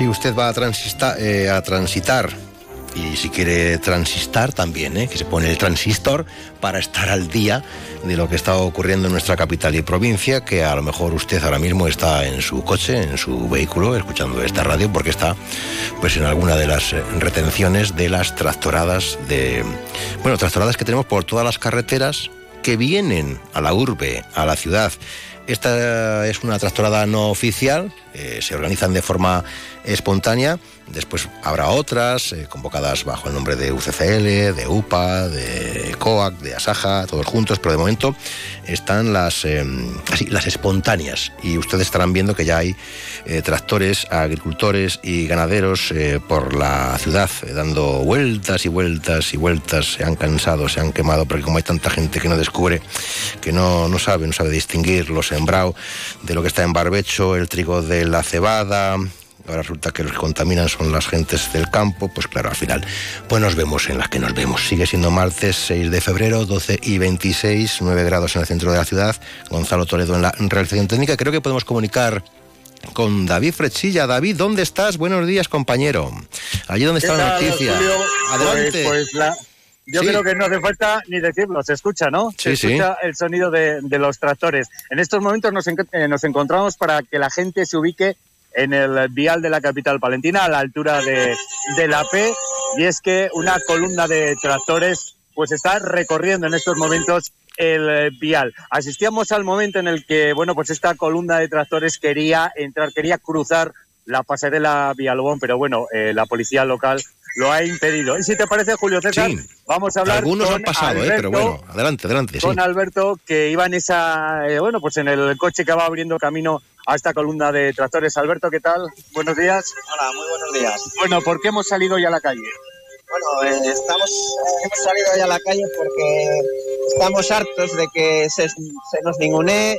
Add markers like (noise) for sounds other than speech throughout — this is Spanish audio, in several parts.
Si usted va a, transista, eh, transitar y si quiere transistar también, ¿eh? que se pone el transistor para estar al día de lo que está ocurriendo en nuestra capital y provincia, que a lo mejor usted ahora mismo está en su coche, en su vehículo, escuchando esta radio, porque está pues en alguna de las eh, retenciones de las tractoradas de bueno, tractoradas que tenemos por todas las carreteras que vienen a la urbe, a la ciudad. Esta es una tractorada no oficial, eh, se organizan de forma espontánea. Después habrá otras eh, convocadas bajo el nombre de UCCL, de UPA, de COAC, de ASAJA, todos juntos, pero de momento están las, (laughs) eh, las espontáneas. Y ustedes estarán viendo que ya hay eh, tractores, agricultores y ganaderos por la ciudad dando vueltas y vueltas y vueltas, se han cansado, se han quemado, porque como hay tanta gente que no descubre, que no, no sabe, no sabe distinguir lo sembrado de lo que está en barbecho, el trigo de la cebada, ahora resulta que los que contaminan son las gentes del campo, pues claro, al final, pues nos vemos en las que nos vemos. Sigue siendo martes 6 de febrero, 12 y 26, 9 grados en el centro de la ciudad. Gonzalo Toledo en la realización técnica. Creo que podemos comunicar con David Frechilla. David, ¿dónde estás? Buenos días, compañero. Allí donde está la noticia. Adelante. Pues, pues yo creo que no hace falta ni decirlo, se escucha, ¿no? Se escucha el sonido de, los tractores. En estos momentos nos, eh, nos encontramos para que la gente se ubique en el vial de la capital palentina, a la altura de, de la P, y es que una columna de tractores pues está recorriendo en estos momentos el vial. Asistíamos al momento en el que, bueno, pues esta columna de tractores quería entrar, quería cruzar la pasarela Villalobón, pero bueno, eh, la policía local lo ha impedido. Y si te parece, Julio César, vamos a hablar Algunos con han pasado, eh, pero bueno, adelante, adelante. Con Alberto, que iba en esa, eh, bueno, pues en el coche que va abriendo camino a esta columna de tractores. Alberto, ¿qué tal? Buenos días. Hola, muy buenos días. Bueno, ¿por qué hemos salido ya a la calle? Bueno, eh, estamos, hemos salido ya a la calle porque estamos hartos de que se, nos ningune,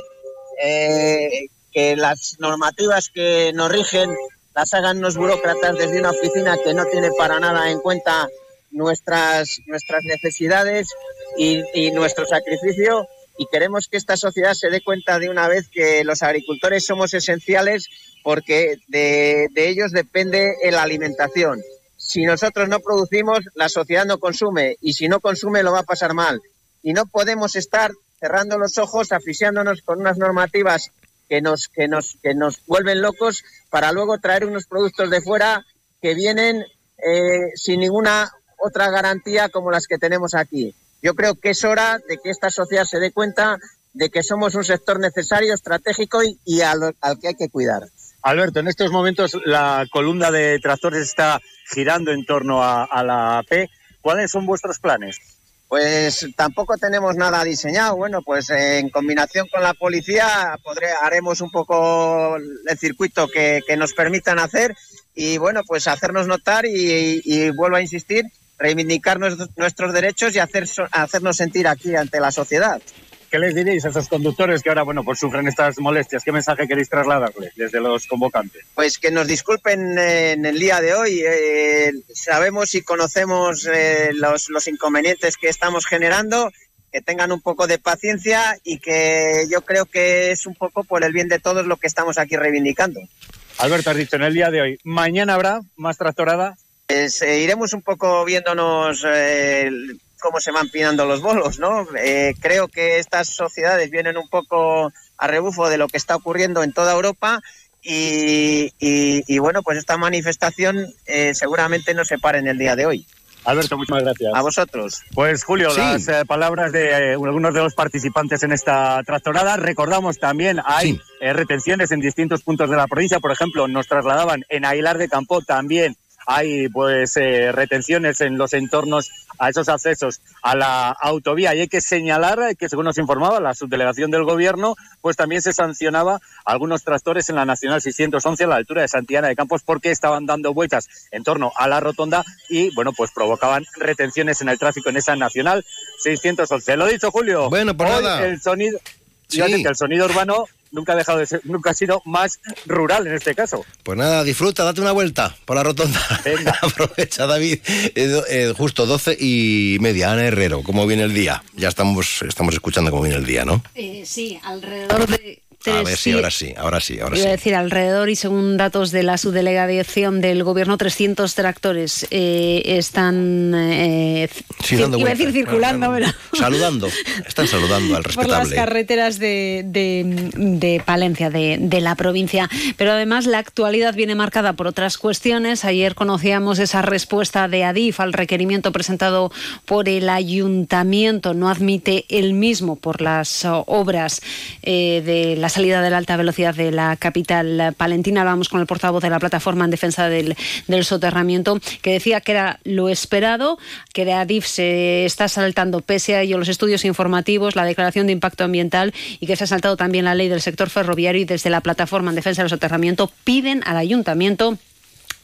que las normativas que nos rigen las hagan los burócratas desde una oficina que no tiene para nada en cuenta nuestras, nuestras necesidades y, nuestro sacrificio y queremos que esta sociedad se dé cuenta de una vez que los agricultores somos esenciales porque de, de, ellos depende la alimentación. Si nosotros no producimos, la sociedad no consume y si no consume lo va a pasar mal. Y no podemos estar cerrando los ojos, asfixiándonos con unas normativas que nos, que nos, que nos vuelven locos para luego traer unos productos de fuera que vienen eh, sin ninguna otra garantía como las que tenemos aquí. Yo creo que es hora de que esta sociedad se dé cuenta de que somos un sector necesario, estratégico y, al, que hay que cuidar. Alberto, en estos momentos la columna de tractores está girando en torno a, a la AP. ¿Cuáles son vuestros planes? Pues tampoco tenemos nada diseñado. Bueno, pues en combinación con la policía haremos un poco el circuito que, nos permitan hacer y bueno, pues hacernos notar y, vuelvo a insistir, reivindicar nuestros, derechos y hacer, hacernos sentir aquí ante la sociedad. ¿Qué les diréis a esos conductores que ahora, bueno, pues sufren estas molestias? ¿Qué mensaje queréis trasladarles desde los convocantes? Pues que nos disculpen en el día de hoy. Eh, sabemos y conocemos eh, los, los inconvenientes que estamos generando que tengan un poco de paciencia y que yo creo que es un poco por el bien de todos lo que estamos aquí reivindicando. Alberto, has dicho en el día de hoy, ¿mañana habrá más tractorada? Pues, eh, iremos un poco viéndonos cómo se van pinando los bolos, ¿no? Eh, creo que estas sociedades vienen un poco a rebufo de lo que está ocurriendo en toda Europa y, bueno, pues esta manifestación eh, seguramente no se pare en el día de hoy. Alberto, muchas gracias. A vosotros. Pues Julio, las eh, palabras de algunos de los participantes en esta tractorada. Recordamos también hay retenciones en distintos puntos de la provincia. Por ejemplo, nos trasladaban en Aguilar de Campo también hay pues eh, retenciones en los entornos a esos accesos a la autovía. Y hay que señalar que, según nos informaba la subdelegación del Gobierno, pues también se sancionaba algunos tractores en la Nacional 611 a la altura de Santillana de Campos porque estaban dando vueltas en torno a la rotonda y, bueno, pues provocaban retenciones en el tráfico en esa Nacional 611. Lo dicho, Julio. Bueno, por nada. El sonido, el sonido urbano nunca ha dejado de ser, nunca ha sido más rural en este caso. Pues nada, disfruta, date una vuelta por la rotonda. Venga. (laughs) Aprovecha, David. Eh, eh, justo 12 y media, Ana Herrero, ¿cómo viene el día? Ya estamos, estamos escuchando cómo viene el día, ¿no? Eh, sí, alrededor de a ver, sí, ahora sí, ahora sí, ahora sí. decir, alrededor y según datos de la subdelegación del gobierno, 300 tractores eh, están, eh, iba a decir circulando, saludando, están saludando al respetable. (laughs) Por las carreteras de, de, Palencia, de, de, la provincia. Pero además la actualidad viene marcada por otras cuestiones. Ayer conocíamos esa respuesta de Adif al requerimiento presentado por el ayuntamiento. No admite el mismo por las obras eh, de las salida de la alta velocidad de la capital palentina. Vamos con el portavoz de la plataforma en defensa del, soterramiento, que decía que era lo esperado, que de ADIF se está saltando, pese a ello, los estudios informativos, la declaración de impacto ambiental y que se ha saltado también la ley del sector ferroviario y desde la plataforma en defensa del soterramiento piden al ayuntamiento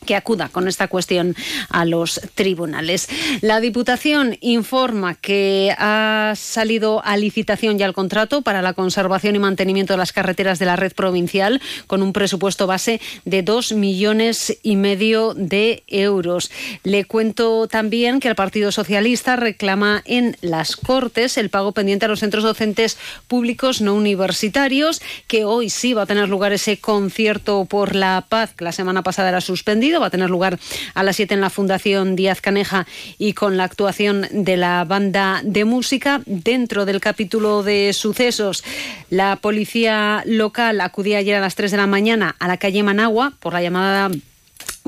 que acuda con esta cuestión a los tribunales. La Diputación informa que ha salido a licitación ya el contrato para la conservación y mantenimiento de las carreteras de la red provincial con un presupuesto base de dos millones y medio de euros. Le cuento también que el Partido Socialista reclama en las Cortes el pago pendiente a los centros docentes públicos no universitarios, que hoy sí va a tener lugar ese concierto por la paz que la semana pasada era suspendido Va a tener lugar a las 7 en la Fundación Díaz Caneja y con la actuación de la banda de música. Dentro del capítulo de sucesos, la policía local acudía ayer a las 3 de la mañana a la calle Managua por la llamada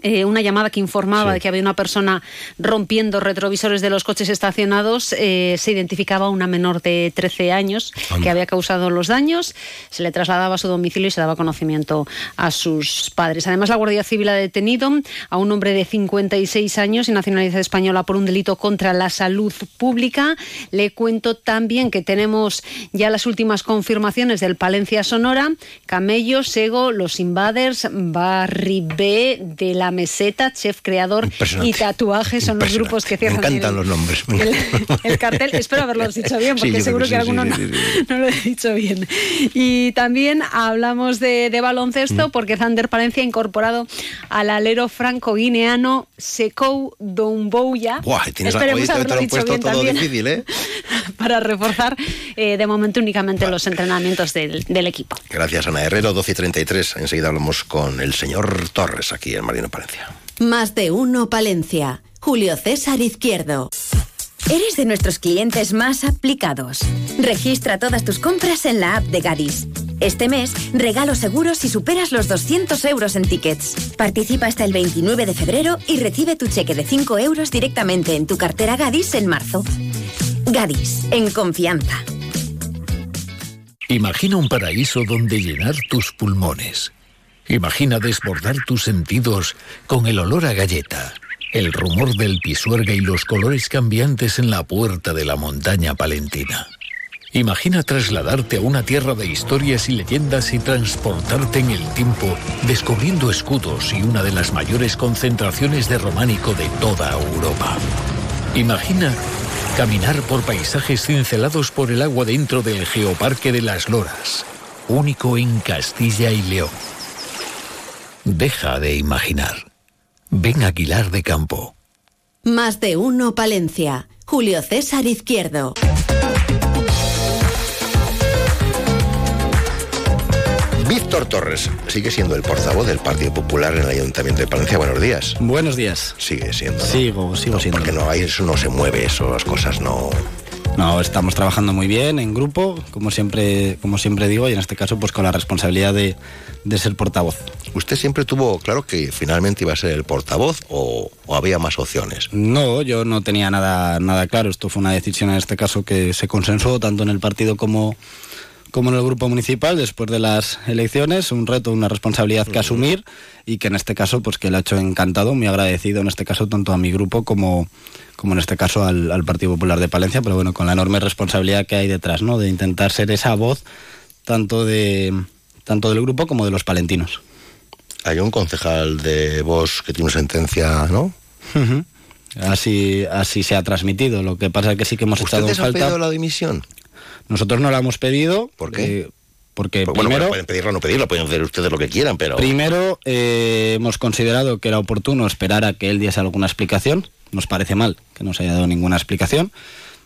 eh, una llamada que informaba de que había una persona rompiendo retrovisores de los coches estacionados. Eh, se identificaba una menor de 13 años que había causado los daños. Se le trasladaba a su domicilio y se daba conocimiento a sus padres. Además, la Guardia Civil ha detenido a un hombre de 56 años y nacionalidad española por un delito contra la salud pública. Le cuento también que tenemos ya las últimas confirmaciones del Palencia Sonora, Camello, Sego, Los Invaders, Barry B de la Meseta, chef creador y tatuajes son los grupos que cierran. Me encantan los nombres. (laughs) El, cartel, espero haberlo (laughs) dicho bien, porque seguro que, alguno no, lo he dicho bien. Y también hablamos de, baloncesto, mm. porque Zander Palencia ha incorporado al alero franco-guineano Sekou Doumbouya. Esperemos haberlo dicho bien también. Difícil, ¿eh? (laughs) para reforzar eh, de momento únicamente los entrenamientos del, del, equipo. Gracias, Ana Herrero, 12 y 33. Enseguida hablamos con el señor Torres aquí en Marino Palencia. Más de uno Palencia. Julio César Izquierdo. Eres de nuestros clientes más aplicados. Registra todas tus compras en la app de Gadis. Este mes, regalo seguros si superas los 200 euros en tickets. Participa hasta el 29 de febrero y recibe tu cheque de 5 euros directamente en tu cartera Gadis en marzo. Gadis, en confianza. Imagina un paraíso donde llenar tus pulmones Imagina desbordar tus sentidos con el olor a galleta, el rumor del pisuerga y los colores cambiantes en la puerta de la montaña palentina. Imagina trasladarte a una tierra de historias y leyendas y transportarte en el tiempo descubriendo escudos y una de las mayores concentraciones de románico de toda Europa. Imagina caminar por paisajes cincelados por el agua dentro del Geoparque de las Loras, único en Castilla y León. Deja de imaginar. Ven Aguilar de Campo. Más de uno Palencia. Julio César Izquierdo. Víctor Torres sigue siendo el portavoz del Partido Popular en el Ayuntamiento de Palencia. Buenos días. Buenos días. Sigue siendo. Sigo, sigo siendo. Porque no, ahí eso no se mueve, eso, las cosas no. No, estamos trabajando muy bien en grupo, como siempre, como siempre digo, y en este caso pues con la responsabilidad de, de ser portavoz. ¿Usted siempre tuvo claro que finalmente iba a ser el portavoz o, había más opciones? No, yo no tenía nada, nada claro. Esto fue una decisión en este caso que se consensó tanto en el partido como, como en el grupo municipal después de las elecciones, un reto, una responsabilidad que asumir y que en este caso pues que le ha hecho encantado, muy agradecido en este caso tanto a mi grupo como, como en este caso al, Partido Popular de Palencia, pero bueno, con la enorme responsabilidad que hay detrás, ¿no? De intentar ser esa voz tanto de tanto del grupo como de los palentinos. Hay un concejal de Vox que tiene una sentencia, ¿no? Así, así se ha transmitido. Lo que pasa es que sí que hemos estado en falta. pedido la dimisión? Nosotros no la hemos pedido. ¿Por qué? Eh, porque pues primero, pueden pedirla o no pedirla, pueden hacer ustedes lo que quieran, pero... Primero, eh, hemos considerado que era oportuno esperar a que él diese alguna explicación. Nos parece mal que no se haya dado ninguna explicación.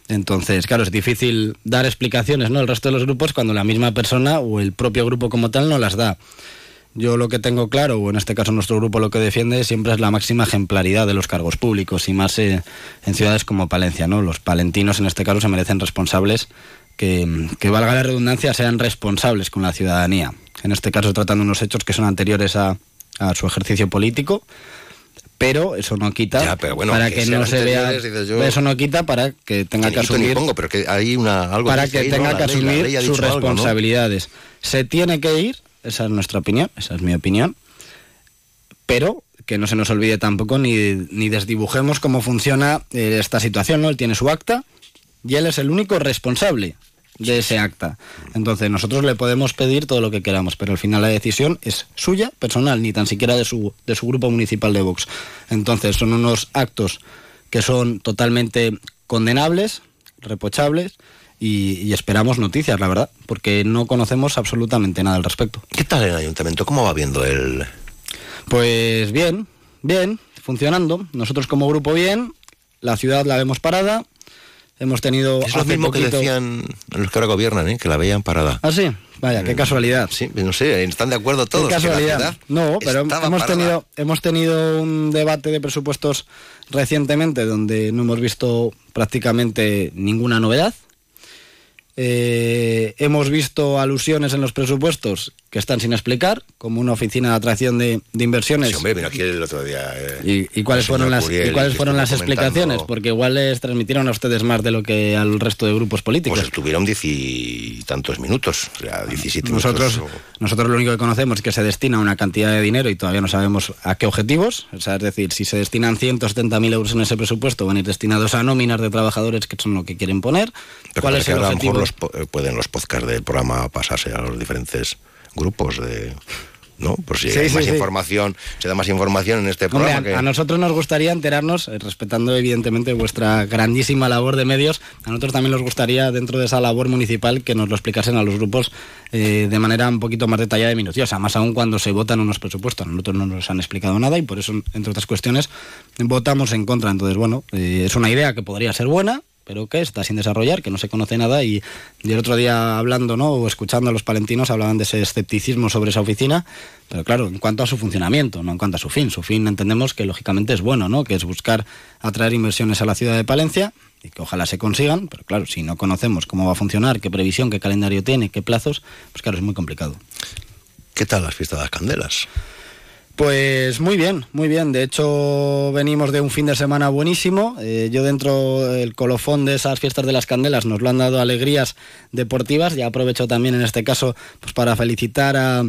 Entonces, claro, es difícil dar explicaciones, ¿no? El resto de los grupos cuando la misma persona o el propio grupo como tal no las da. Yo lo que tengo claro, o en este caso nuestro grupo lo que defiende, siempre es la máxima ejemplaridad de los cargos públicos y más eh, en ciudades como Palencia, ¿no? Los palentinos en este caso se merecen responsables que, que, valga la redundancia, sean responsables con la ciudadanía. En este caso tratando unos hechos que son anteriores a, a su ejercicio político pero eso no quita para que, no se vea eso no quita para que tenga que, asumir pero que hay una algo para que, tenga que asumir sus responsabilidades. Se tiene que ir esa es nuestra opinión esa es mi opinión pero que no se nos olvide tampoco ni, ni desdibujemos cómo funciona eh, esta situación no él tiene su acta y él es el único responsable de ese acta. Entonces nosotros le podemos pedir todo lo que queramos, pero al final la decisión es suya, personal, ni tan siquiera de su, de su grupo municipal de Vox. Entonces son unos actos que son totalmente condenables, reprochables, y, esperamos noticias, la verdad, porque no conocemos absolutamente nada al respecto. ¿Qué tal el ayuntamiento? ¿Cómo va viendo el...? Pues bien, bien, funcionando. Nosotros como grupo bien, la ciudad la vemos parada, Hemos tenido. Es lo mismo que decían los que ahora gobiernan, ¿eh? que la veían parada. Ah, sí. Vaya, qué eh, casualidad. Sí, no sé, están de acuerdo todos. Qué casualidad. no, pero hemos tenido, hemos tenido un debate de presupuestos recientemente donde no hemos visto prácticamente ninguna novedad. Eh, hemos visto alusiones en los presupuestos que están sin explicar, como una oficina de atracción de, inversiones. Sí, hombre, aquí el otro día. Eh, ¿Y, cuáles fueron las, ¿y cuáles fueron las explicaciones? Porque igual les transmitieron a ustedes más de lo que al resto de grupos políticos. Pues estuvieron diez y tantos minutos, o sea, 17 nosotros, minutos. Nosotros lo único que conocemos es que se destina una cantidad de dinero y todavía no sabemos a qué objetivos. O sea, es decir, si se destinan 170.000 euros en ese presupuesto, van a ir destinados a nóminas de trabajadores que son lo que quieren poner. ¿Cuál es el objetivo? Eh, pueden los podcasts del programa pasarse a los diferentes grupos de ¿no? Por si hay más información, se da más información en este programa. a, nosotros nos gustaría enterarnos, eh, respetando evidentemente vuestra grandísima labor de medios, a nosotros también nos gustaría, dentro de esa labor municipal, que nos lo explicasen a los grupos eh, de manera un poquito más detallada y minuciosa, más aún cuando se votan unos presupuestos. A nosotros no nos han explicado nada y por eso, entre otras cuestiones, votamos en contra. Entonces, bueno, es una idea que podría ser buena, pero que está sin desarrollar, que no se conoce nada y, el otro día hablando ¿no? o escuchando a los palentinos hablaban de ese escepticismo sobre esa oficina, pero claro, en cuanto a su funcionamiento, no en cuanto a su fin. Su fin entendemos que lógicamente es bueno, ¿no? que es buscar atraer inversiones a la ciudad de Palencia y que ojalá se consigan, pero claro, si no conocemos cómo va a funcionar, qué previsión, qué calendario tiene, qué plazos, pues claro, es muy complicado. ¿Qué tal las fiestas de las candelas? Pues muy bien, muy bien. De hecho, venimos de un fin de semana buenísimo. Eh, yo dentro del colofón de esas fiestas de las candelas nos lo han dado alegrías deportivas. Ya aprovecho también en este caso pues para felicitar a,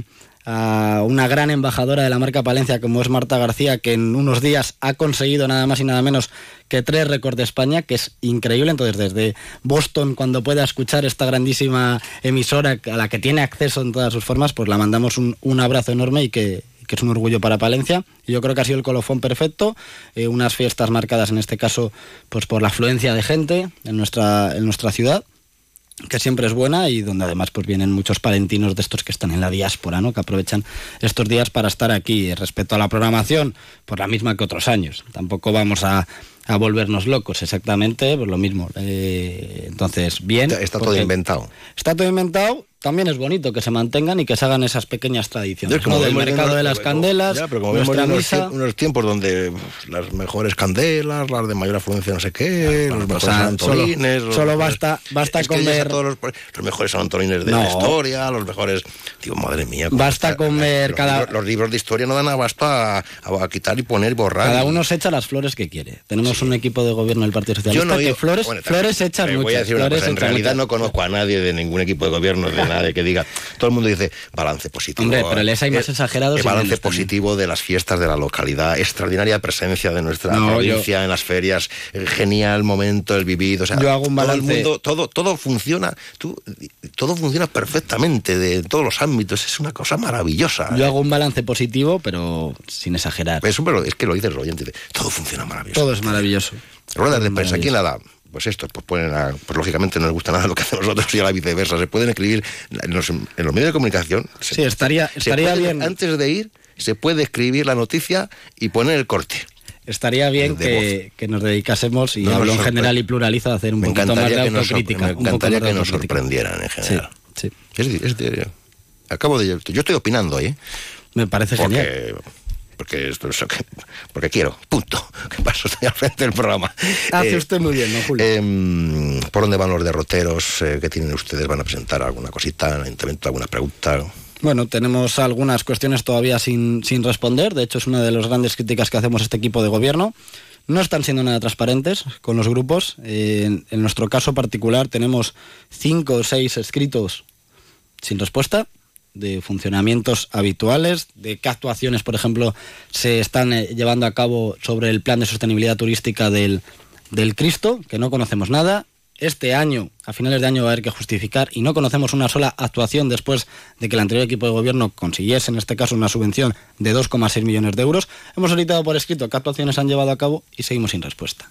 una gran embajadora de la marca Palencia como es Marta García, que en unos días ha conseguido nada más y nada menos que tres récords de España, que es increíble. Entonces, desde Boston, cuando pueda escuchar esta grandísima emisora a la que tiene acceso en todas sus formas, pues la mandamos un, un abrazo enorme y que, que es un orgullo para Palencia. Y yo creo que ha sido el colofón perfecto, eh, unas fiestas marcadas en este caso pues por la afluencia de gente en nuestra, en nuestra ciudad que siempre es buena y donde además pues vienen muchos palentinos de estos que están en la diáspora, ¿no? que aprovechan estos días para estar aquí. Respecto a la programación, pues la misma que otros años. Tampoco vamos a, a volvernos locos, exactamente, pues lo mismo. Eh, entonces, bien. Está, todo inventado. Está todo inventado también es bonito que se mantengan y que se hagan esas pequeñas tradiciones, como del mercado de las candelas, ya, pero como vemos unos, tiempos donde las mejores candelas, las de mayor afluencia no sé qué, los mejores antolines... Solo, basta, basta comer... los, mejores antolines de la historia, los mejores... Digo, madre mía... Basta comer los, cada... Los libros de historia no dan abasto a, quitar y poner y borrar. Cada uno se echa las flores que quiere. Tenemos un equipo de gobierno del Partido Socialista que flores, flores echan muchas. en realidad no conozco a nadie de ningún equipo de gobierno de (laughs) de que diga. Todo el mundo dice balance positivo. Hombre, pero les hay más exagerados. El balance positivo de las fiestas de la localidad, extraordinaria presencia de nuestra provincia en las ferias, el genial momento, el vivido. O sea, yo hago un balance. Todo, el mundo, todo, todo funciona, todo funciona perfectamente de todos los ámbitos. Es una cosa maravillosa. Yo hago un balance positivo, pero sin exagerar. Eso, pero es que lo dices el oyente. Todo funciona maravilloso. Todo es maravilloso. Ruedas de prensa, ¿quién la da? Pues esto, pues pueden, pues lógicamente no les gusta nada lo que hacemos nosotros y a la viceversa. Se pueden escribir en los, medios de comunicación. Sí, estaría, estaría bien. Antes de ir, se puede escribir la noticia y poner el corte. Estaría bien que, nos dedicásemos, y hablo en general y pluralizo, a hacer un poquito más de autocrítica. me encantaría que nos sorprendieran en general. Sí, acabo de... Yo estoy opinando ahí. ¿eh? Me parece genial porque esto es que, porque quiero, punto. (laughs) Que paso estoy al frente del programa. Hace eh, usted muy bien, ¿no, Julio? Em, ¿Por dónde van los derroteros? Eh, ¿Qué tienen ustedes? ¿Van a presentar alguna cosita, alguna pregunta? Bueno, tenemos algunas cuestiones todavía sin, sin responder. De hecho, es una de las grandes críticas que hacemos a este equipo de gobierno. No están siendo nada transparentes con los grupos. en, en nuestro caso particular tenemos cinco o seis escritos sin respuesta de funcionamientos habituales, de qué actuaciones, por ejemplo, se están eh, llevando a cabo sobre el plan de sostenibilidad turística del, del Cristo, que no conocemos nada. Este año, a finales de año, va a haber que justificar y no conocemos una sola actuación después de que el anterior equipo de gobierno consiguiese, en este caso, una subvención de 2,6 millones de euros. Hemos solicitado por escrito qué actuaciones han llevado a cabo y seguimos sin respuesta.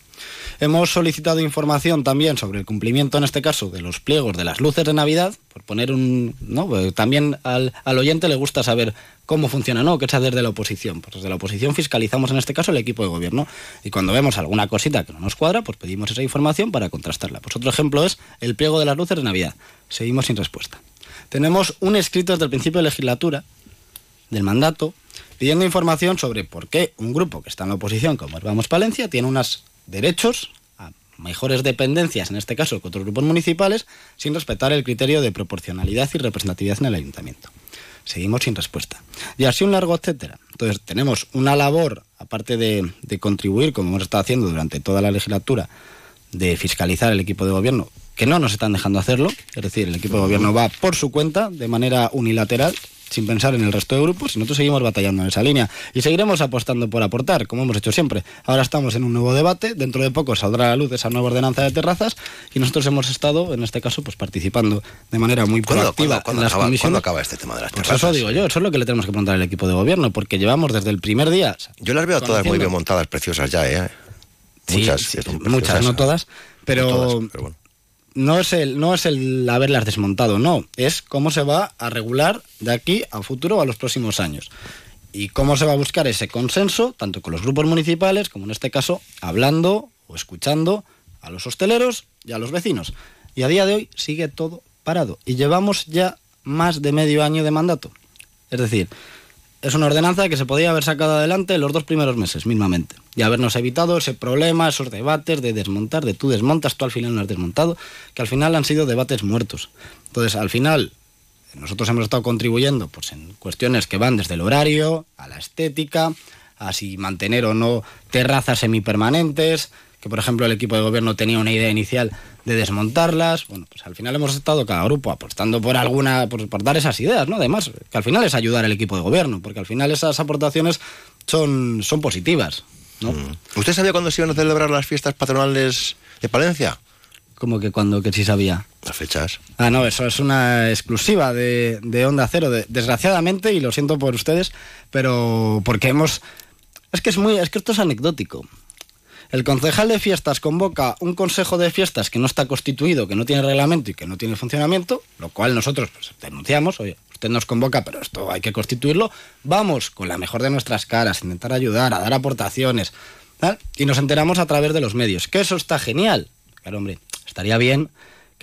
Hemos solicitado información también sobre el cumplimiento, en este caso, de los pliegos de las luces de Navidad, por poner un... Pues también al, oyente le gusta saber cómo funciona, ¿no? ¿Qué es desde la oposición? Pues desde la oposición fiscalizamos, en este caso, el equipo de gobierno. Y cuando vemos alguna cosita que no nos cuadra, pues pedimos esa información para contrastarla. Pues otro ejemplo es el pliego de las luces de Navidad. Seguimos sin respuesta. Tenemos un escrito desde el principio de legislatura del mandato pidiendo información sobre por qué un grupo que está en la oposición, como es Vamos Palencia, tiene unas derechos a mejores dependencias, en este caso que otros grupos municipales, sin respetar el criterio de proporcionalidad y representatividad en el ayuntamiento. Seguimos sin respuesta. Y así un largo etcétera. Entonces tenemos una labor, aparte de, de contribuir, como hemos estado haciendo durante toda la legislatura, de fiscalizar el equipo de gobierno, que no nos están dejando hacerlo, es decir, el equipo de gobierno va por su cuenta, de manera unilateral, sin pensar en el resto de grupos y nosotros seguimos batallando en esa línea y seguiremos apostando por aportar, como hemos hecho siempre. Ahora estamos en un nuevo debate, dentro de poco saldrá a la luz esa nueva ordenanza de terrazas y nosotros hemos estado, en este caso, pues participando de manera muy proactiva en las comisiones. ¿Cuándo acaba este tema de las terrazas? Pues eso digo yo, eso es lo que le tenemos que preguntar al equipo de gobierno, porque llevamos desde el primer día... Yo las veo todas muy bien montadas, preciosas ya, ¿eh? muchas, muchas, no todas, pero, pero bueno no es el no es el haberlas desmontado, no, es cómo se va a regular de aquí a futuro a los próximos años. Y cómo se va a buscar ese consenso, tanto con los grupos municipales, como en este caso, hablando o escuchando a los hosteleros y a los vecinos. Y a día de hoy sigue todo parado. Y llevamos ya más de medio año de mandato. Es decir, es una ordenanza que se podía haber sacado adelante los dos primeros meses, mismamente. Y habernos evitado ese problema, esos debates de desmontar, de tú desmontas, tú al final no has desmontado, que al final han sido debates muertos. Entonces, al final, nosotros hemos estado contribuyendo pues, en cuestiones que van desde el horario, a la estética, a si mantener o no terrazas semipermanentes, que por ejemplo el equipo de gobierno tenía una idea inicial de desmontarlas. Bueno, pues al final hemos estado cada grupo apostando por alguna, por, dar esas ideas, ¿no? Además, que al final es ayudar al equipo de gobierno, porque al final esas aportaciones son, son positivas, ¿no? Mm. ¿Usted sabía cuándo se iban a celebrar las fiestas patronales de Palencia? Como que cuando que sí sabía. Las fechas. Ah, no, eso es una exclusiva de, de Onda Cero, desgraciadamente, y lo siento por ustedes, pero porque hemos... Es que es muy, es que esto es anecdótico. El concejal de fiestas convoca un consejo de fiestas que no está constituido, que no tiene reglamento y que no tiene funcionamiento, lo cual nosotros pues, denunciamos, oye, usted nos convoca, pero esto hay que constituirlo, vamos con la mejor de nuestras caras, intentar ayudar, a dar aportaciones, y nos enteramos a través de los medios, que eso está genial. Claro, hombre, estaría bien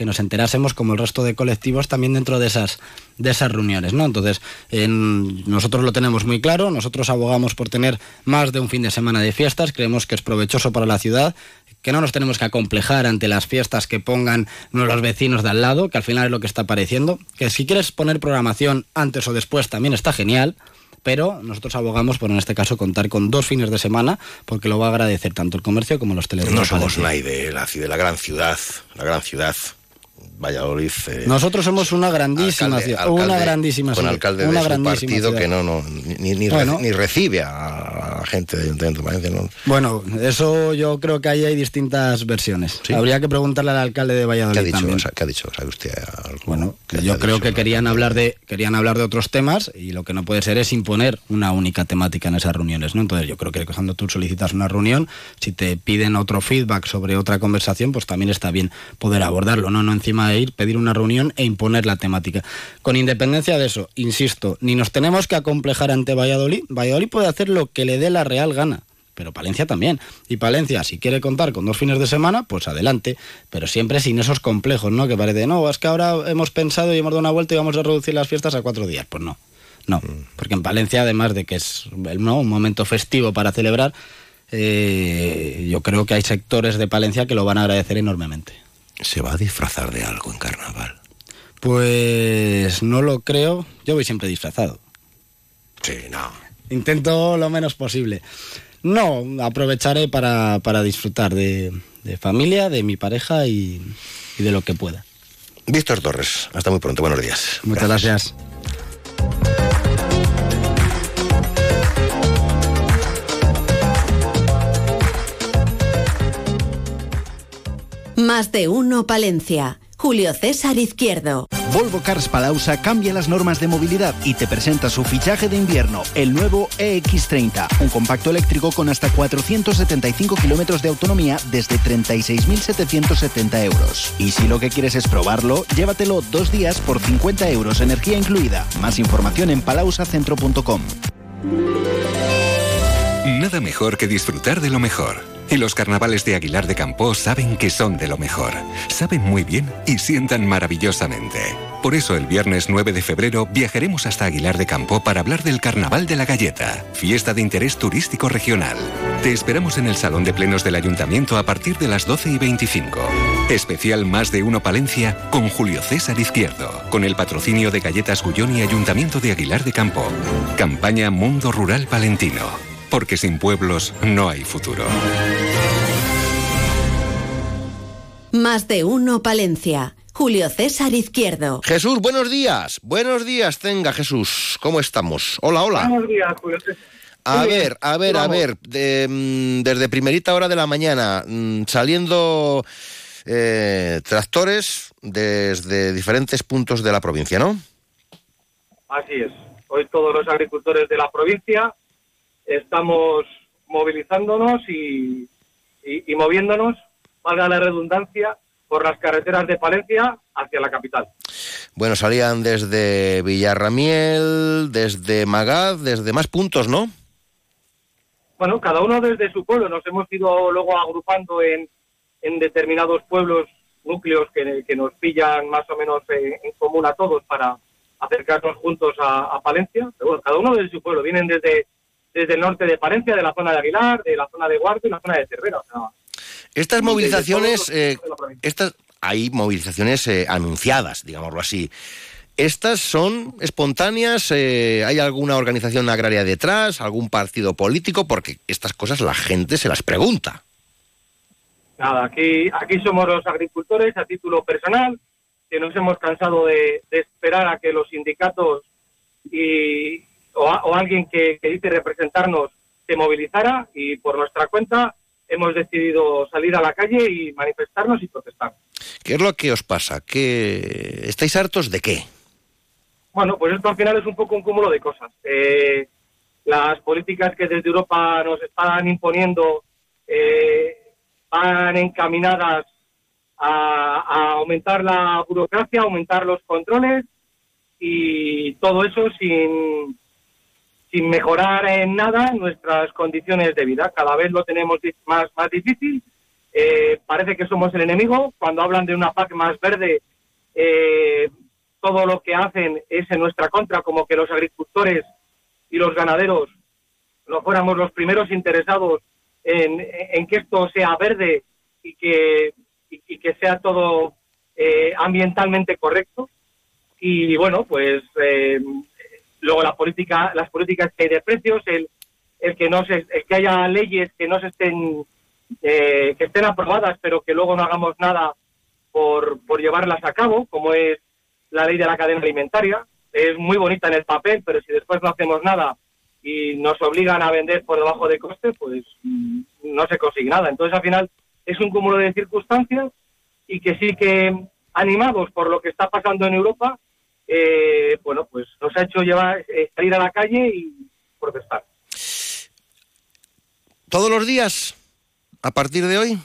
que nos enterásemos como el resto de colectivos también dentro de esas, de esas reuniones, ¿no? Entonces, nosotros lo tenemos muy claro, nosotros abogamos por tener más de un fin de semana de fiestas, creemos que es provechoso para la ciudad, que no nos tenemos que acomplejar ante las fiestas que pongan los vecinos de al lado, que al final es lo que está apareciendo, que si quieres poner programación antes o después también está genial, pero nosotros abogamos por en este caso contar con dos fines de semana porque lo va a agradecer tanto el comercio como los hosteleros. No somos nadie de la, de la gran ciudad, la gran ciudad Valladolid. Eh, Nosotros somos una grandísima ciudad, una grandísima ciudad. Un alcalde una de su partido que no, no ni, ni, ni, recibe a la gente del Ayuntamiento de Valencia. ¿no? Bueno, eso yo creo que ahí hay distintas versiones. Habría que preguntarle al alcalde de Valladolid ¿Qué ha dicho? también. ¿Qué ha dicho? ¿Sabe usted Bueno, yo creo que querían hablar de querían hablar de otros temas y lo que no puede ser es imponer una única temática en esas reuniones, ¿no? Entonces yo creo que cuando tú solicitas una reunión, si te piden otro feedback sobre otra conversación, pues también está bien poder abordarlo, ¿no? No encima ir, pedir una reunión e imponer la temática. Con independencia de eso, insisto, ni nos tenemos que acomplejar ante Valladolid. Valladolid puede hacer lo que le dé la real gana pero Palencia también. Y Palencia, si quiere contar con dos fines de semana, pues adelante, pero siempre sin esos complejos, ¿no? Que parece, no, es que ahora hemos pensado y hemos dado una vuelta y vamos a reducir las fiestas a cuatro días. Pues no, no, mm. porque en Palencia, además de que es ¿no? un momento festivo para celebrar, eh, yo creo que hay sectores de Palencia que lo van a agradecer enormemente. ¿Se va a disfrazar de algo en carnaval? Pues no lo creo. Yo voy siempre disfrazado. Sí, no. Intento lo menos posible. No, aprovecharé para, disfrutar de, familia, de mi pareja y, de lo que pueda. Víctor Torres, hasta muy pronto. Buenos días. Muchas gracias. Más de uno, Palencia. Julio César Izquierdo. Volvo Cars Palausa cambia las normas de movilidad y te presenta su fichaje de invierno, el nuevo EX30, un compacto eléctrico con hasta 475 kilómetros de autonomía desde 36.770 euros. Y si lo que quieres es probarlo, llévatelo dos días por 50 euros, energía incluida. Más información en palausacentro.com. Nada mejor que disfrutar de lo mejor. Y los carnavales de Aguilar de Campo saben que son de lo mejor. Saben muy bien y sientan maravillosamente. Por eso el viernes 9 de febrero viajaremos hasta Aguilar de Campo para hablar del Carnaval de la Galleta, fiesta de interés turístico regional. Te esperamos en el Salón de Plenos del Ayuntamiento a partir de las 12 y 25. Especial Más de Uno Palencia con Julio César Izquierdo, con el patrocinio de Galletas Gullón y Ayuntamiento de Aguilar de Campo. Campaña Mundo Rural Palentino porque sin pueblos no hay futuro. Más de uno Palencia. Julio César Izquierdo. Jesús, buenos días. Buenos días, tenga Jesús. ¿Cómo estamos? Hola, hola. Buenos días, Julio César. A ver, a ver, a ver, mm, desde primerita hora de la mañana, mm, saliendo eh, tractores desde diferentes puntos de la provincia, ¿no? Así es. Hoy todos los agricultores de la provincia estamos movilizándonos y, moviéndonos, valga la redundancia, por las carreteras de Palencia hacia la capital. Bueno, salían desde Villarramiel, desde Magad, desde más puntos, ¿no? Bueno, cada uno desde su pueblo. Nos hemos ido luego agrupando en, determinados pueblos, núcleos que, nos pillan más o menos en, común a todos para acercarnos juntos a, a Palencia. Pero bueno, cada uno desde su pueblo. Vienen desde desde el norte de Palencia, de la zona de Aguilar, de la zona de Guardo y la zona de Cervera. estas movilizaciones, eh, estas, hay movilizaciones eh, anunciadas, digámoslo así. ¿Estas son espontáneas? Eh, ¿Hay alguna organización agraria detrás? ¿Algún partido político? Porque estas cosas la gente se las pregunta. Nada, aquí, aquí somos los agricultores a título personal, que nos hemos cansado de esperar a que los sindicatos y, o, alguien que, dice representarnos se movilizara y por nuestra cuenta hemos decidido salir a la calle y manifestarnos y protestar. ¿Qué es lo que os pasa? ¿Qué... ¿Estáis hartos de qué? Bueno, pues esto al final es un poco un cúmulo de cosas. Eh, las políticas que desde Europa nos están imponiendo eh, van encaminadas a, a, aumentar la burocracia, aumentar los controles y todo eso sin, sin mejorar en nada nuestras condiciones de vida. Cada vez lo tenemos más, más difícil. Eh, parece que somos el enemigo. Cuando hablan de una PAC más verde, eh, todo lo que hacen es en nuestra contra, como que los agricultores y los ganaderos no fuéramos los primeros interesados en, que esto sea verde y que, y, que sea todo eh, ambientalmente correcto. Y bueno, pues luego la política, las políticas que hay de precios, el, el que no se, que haya leyes que no se estén eh, que estén aprobadas pero que luego no hagamos nada por, por llevarlas a cabo, como es la ley de la cadena alimentaria. Es muy bonita en el papel, pero si después no hacemos nada y nos obligan a vender por debajo de coste, pues mm, no se consigue nada. Entonces, al final, es un cúmulo de circunstancias y que sí que, animados por lo que está pasando en Europa, eh, bueno, pues nos ha hecho llevar, eh, salir a la calle y protestar. ¿Todos los días? ¿A partir de hoy?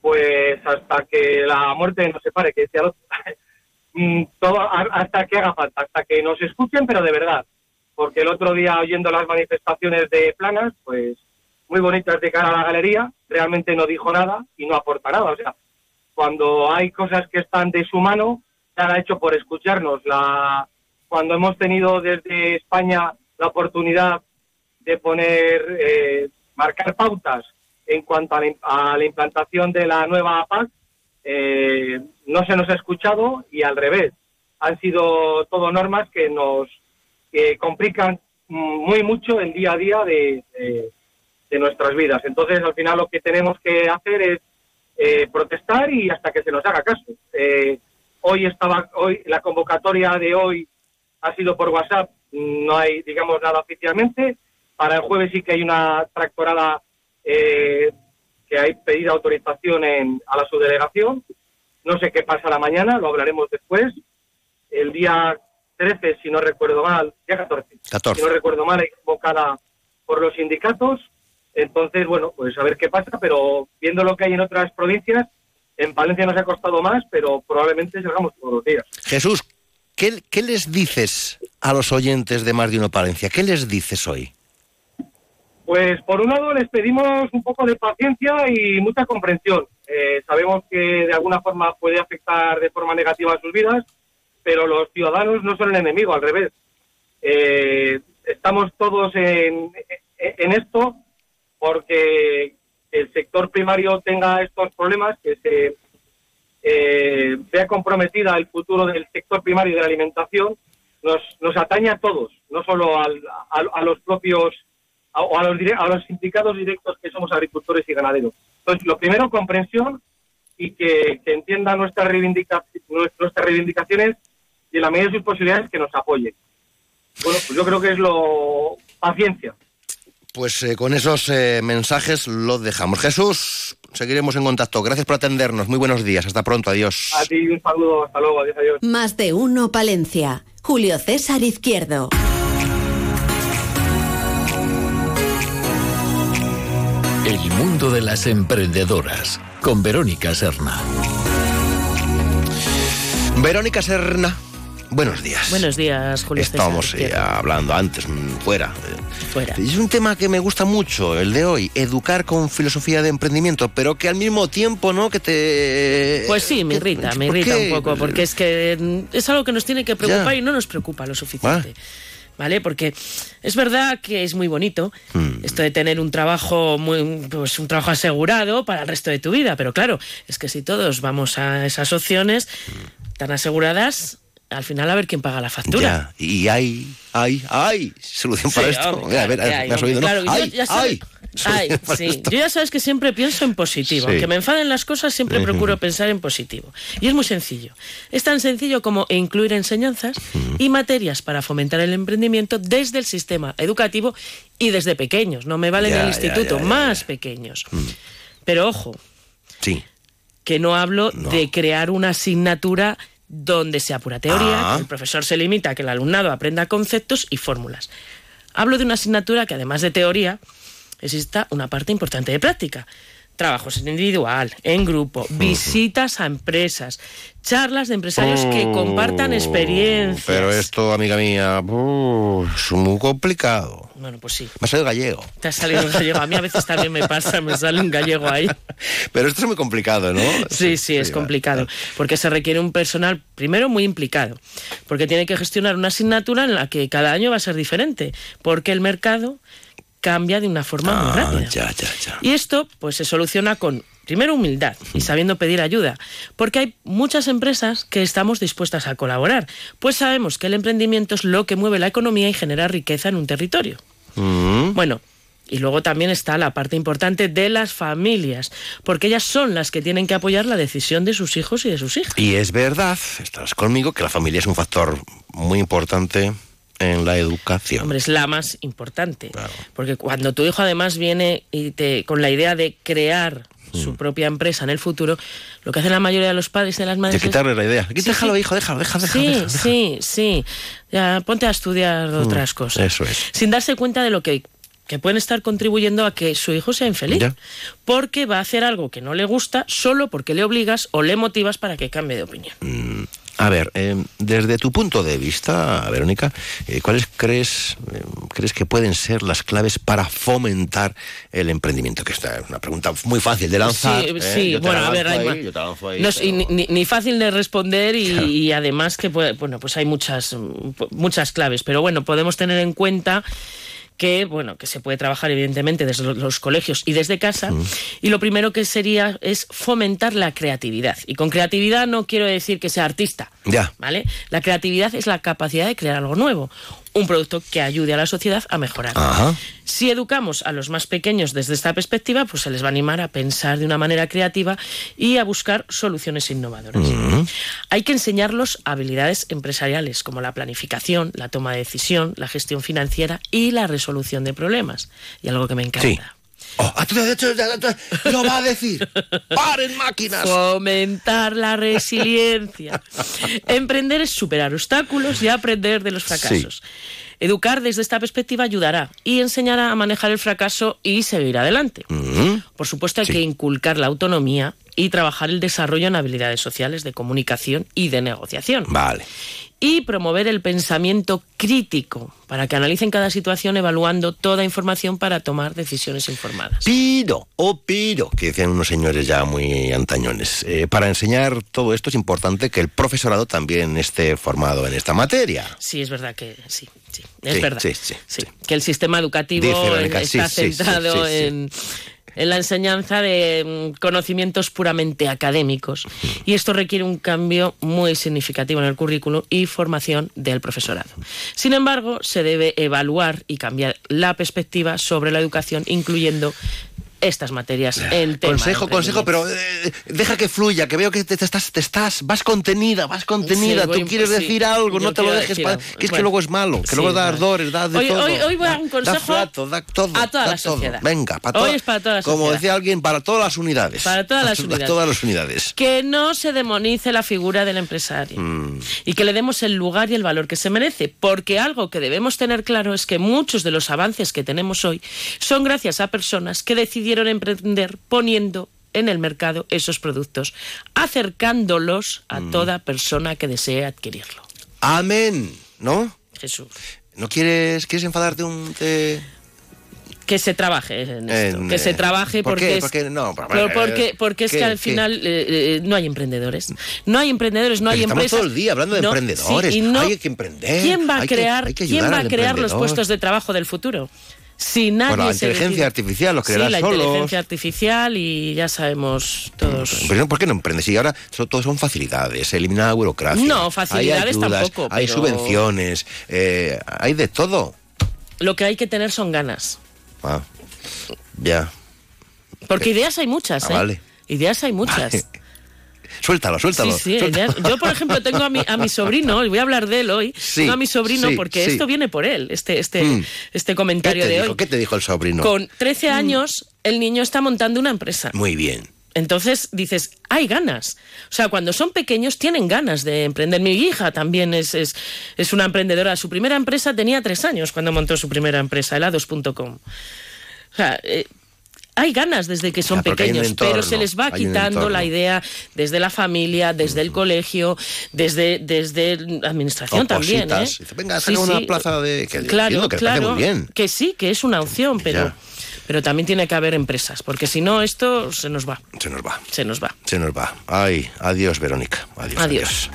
Pues hasta que la muerte nos separe, que sea (laughs) mm, todo, hasta que haga falta, hasta que nos escuchen, pero de verdad. Porque el otro día, oyendo las manifestaciones de Planas, pues muy bonitas de cara a la galería, realmente no dijo nada y no aporta nada. O sea, cuando hay cosas que están de su mano, se ha hecho por escucharnos. La, cuando hemos tenido desde España la oportunidad de poner, eh, marcar pautas en cuanto a la, implantación de la nueva PAC, eh, no se nos ha escuchado y al revés. Han sido todo normas que nos complican muy mucho el día a día de, de, nuestras vidas. Entonces, al final lo que tenemos que hacer es eh, protestar y hasta que se nos haga caso. Hoy estaba, hoy la convocatoria de hoy ha sido por WhatsApp, no hay, digamos, nada oficialmente. Para el jueves sí que hay una tractorada eh, que hay pedido autorización en, a la subdelegación. No sé qué pasa la mañana, lo hablaremos después. El día 13, si no recuerdo mal, día 14, 14. si no recuerdo mal, es convocada por los sindicatos. Entonces, bueno, pues a ver qué pasa, pero viendo lo que hay en otras provincias, en Palencia nos ha costado más, pero probablemente salgamos todos los días. Jesús, ¿qué, ¿qué les dices a los oyentes de Más de Uno Palencia? ¿Qué les dices hoy? Pues por un lado les pedimos un poco de paciencia y mucha comprensión. Eh, sabemos que de alguna forma puede afectar de forma negativa a sus vidas, pero los ciudadanos no son el enemigo, al revés. Eh, estamos todos en, en, esto porque el sector primario tenga estos problemas, que se eh, vea comprometida el futuro del sector primario de la alimentación, nos, nos atañe a todos, no solo a los propios o a los, a los implicados directos que somos agricultores y ganaderos. Entonces, lo primero, comprensión y que, entiendan nuestras, reivindica, nuestras reivindicaciones y en la medida de sus posibilidades que nos apoyen. Bueno, pues yo creo que es lo... paciencia. Pues eh, con esos eh, mensajes los dejamos. Jesús, seguiremos en contacto. Gracias por atendernos. Muy buenos días. Hasta pronto. Adiós. A ti un saludo. Hasta luego. Adiós, adiós. Más de uno, Palencia. Julio César Izquierdo. El mundo de las emprendedoras con Verónica Serna. Verónica Serna, buenos días. Buenos días, Julio. Estábamos eh, hablando antes, mm, fuera. Fuera. Es un tema que me gusta mucho, el de hoy, educar con filosofía de emprendimiento, pero que al mismo tiempo, ¿no? Que te... Pues sí, me irrita, me irrita un poco, porque es que mm, es algo que nos tiene que preocupar y no nos preocupa lo suficiente. ¿vale? Porque es verdad que es muy bonito hmm. esto de tener un trabajo muy pues un trabajo asegurado para el resto de tu vida, pero claro, es que si todos vamos a esas opciones tan aseguradas, al final a ver quién paga la factura. y hay, hay, hay solución para esto. a ver, me has oído, ¿no? hay, Ay, sí. Yo ya sabes que siempre pienso en positivo. Aunque me enfaden las cosas, siempre procuro pensar en positivo. Y es muy sencillo. Es tan sencillo como incluir enseñanzas y materias para fomentar el emprendimiento desde el sistema educativo y desde pequeños. No me valen en el instituto, más pequeños. Pero ojo. Sí. Que no hablo de crear una asignatura donde sea pura teoría, ah. el profesor se limita a que el alumnado aprenda conceptos y fórmulas. Hablo de una asignatura que además de teoría, exista una parte importante de práctica. Trabajos en individual, en grupo, visitas a empresas, charlas de empresarios que compartan experiencias. Pero esto, amiga mía, es muy complicado. Bueno, pues sí. Me ha salido gallego. Te ha salido gallego. A mí a veces también me pasa, me sale un gallego ahí. (laughs) Pero esto es muy complicado, ¿no? Sí, sí, es complicado. Porque se requiere un personal, primero, muy implicado. Porque tiene que gestionar una asignatura en la que cada año va a ser diferente. Porque el mercado cambia de una forma muy ah, rápida. Y esto pues se soluciona con primero humildad y sabiendo pedir ayuda, porque hay muchas empresas que estamos dispuestas a colaborar, pues sabemos que el emprendimiento es lo que mueve la economía y genera riqueza en un territorio. Bueno, Y luego también está la parte importante de las familias, porque ellas son las que tienen que apoyar la decisión de sus hijos y de sus hijas. Y es verdad, estás conmigo, que la familia es un factor muy importante en la educación. Hombre, es la más importante. Porque cuando tu hijo además viene y te, con la idea de crear su mm. propia empresa en el futuro, lo que hacen la mayoría de los padres y de las madres. De quitarle la idea. déjalo, hijo, déjalo, déjalo, déjalo. Sí, sí, sí. Ya, ponte a estudiar mm, otras cosas. Eso es. Sin darse cuenta de lo que que pueden estar contribuyendo a que su hijo sea infeliz. Porque va a hacer algo que no le gusta solo porque le obligas o le motivas para que cambie de opinión. Mm, a ver, eh, desde tu punto de vista, Verónica, eh, ¿cuáles crees, eh, crees que pueden ser las claves para fomentar el emprendimiento? Que esta es una pregunta muy fácil de lanzar. Sí, bueno, a ver, hay ni, fácil de responder y, además que bueno, pues hay muchas, muchas claves. Pero bueno, podemos tener en cuenta que bueno que se puede trabajar evidentemente desde los colegios y desde casa. Y lo primero que sería es fomentar la creatividad. Y con creatividad no quiero decir que sea artista ya. vale la creatividad es la capacidad de crear algo nuevo un producto que ayude a la sociedad a mejorar. Si educamos a los más pequeños desde esta perspectiva, pues se les va a animar a pensar de una manera creativa y a buscar soluciones innovadoras. Hay que enseñarlos habilidades empresariales como la planificación, la toma de decisión, la gestión financiera y la resolución de problemas. Y algo que me encanta. Oh, lo va a decir. ¡Paren máquinas! Fomentar la resiliencia. Emprender es superar obstáculos y aprender de los fracasos. Educar desde esta perspectiva ayudará y enseñará a manejar el fracaso y seguir adelante. Mm-hmm. Por supuesto, hay que inculcar la autonomía y trabajar el desarrollo en habilidades sociales de comunicación y de negociación. Vale y promover el pensamiento crítico para que analicen cada situación evaluando toda información para tomar decisiones informadas. Pido, o oh, pido, que decían unos señores ya muy antañones. Eh, para enseñar todo esto es importante que el profesorado también esté formado en esta materia. Sí, es verdad que sí, sí, es verdad. Sí, sí, Que el sistema educativo está centrado en en la enseñanza de mm, conocimientos puramente académicos. Y esto requiere un cambio muy significativo en el currículo y formación del profesorado. Sin embargo, se debe evaluar y cambiar la perspectiva sobre la educación, incluyendo estas materias en tema Consejo, consejo, pero eh, deja que fluya, que veo que te, estás, te estás, vas contenida, vas contenida, tú quieres decir algo, no te lo dejes, que es que luego es malo, que luego da ardores, da de hoy, todo. Hoy, hoy, voy a dar un consejo da todo, a toda la sociedad. Venga, para hoy es para toda la Como decía alguien, para todas las unidades. Para todas las unidades. todas las unidades. Que no se demonice la figura del empresario mm. y que le demos el lugar y el valor que se merece, porque algo que debemos tener claro es que muchos de los avances que tenemos hoy son gracias a personas que decidieron emprender poniendo en el mercado esos productos, acercándolos a mm. toda persona que desee adquirirlo. Amén, ¿no? Jesús. ¿No quieres, quieres enfadarte un... que se trabaje en esto, que se trabaje porque, es, no, porque, porque es que al final eh, eh, no hay emprendedores, no hay emprendedores, no hay estamos empresas. todo el día hablando de emprendedores, hay que emprender. ¿Quién va a crear, ¿quién va a crear los puestos de trabajo del futuro? Si nadie bueno, la inteligencia artificial lo creará sí, la inteligencia artificial y ya sabemos todos. Pero ¿por qué no emprendes? Y ahora todo son facilidades, elimina la burocracia. No, facilidades hay tampoco. Hay subvenciones, eh, hay de todo. Lo que hay que tener son ganas. Ah, ya. Porque ideas hay muchas, ah, ¿eh? Vale. Ideas hay muchas. (laughs) Suéltalo, suéltalo. Sí, sí. Yo, por ejemplo, (laughs) tengo a mi, a mi sobrino, y voy a hablar de él hoy, tengo a mi sobrino porque esto viene por él, este, este, mm. este comentario de hoy. ¿Qué te dijo el sobrino? Con 13 mm. años, el niño está montando una empresa. Muy bien. Entonces dices, hay ganas. O sea, cuando son pequeños tienen ganas de emprender. Mi hija también es, es, es una emprendedora. Su primera empresa tenía tres años cuando montó su primera empresa, helados.com. O sea, eh, hay ganas desde que son pequeños, pero se les va quitando la idea desde la familia, desde el colegio, desde, desde la administración también. ¿eh? Venga, sí, una plaza de... Que, claro, que claro, que sí, que es una opción, pero... Pero también tiene que haber empresas, porque si no, esto se nos va. Se nos va. Se nos va. Se nos va. Ay, adiós, Verónica. Adiós. adiós.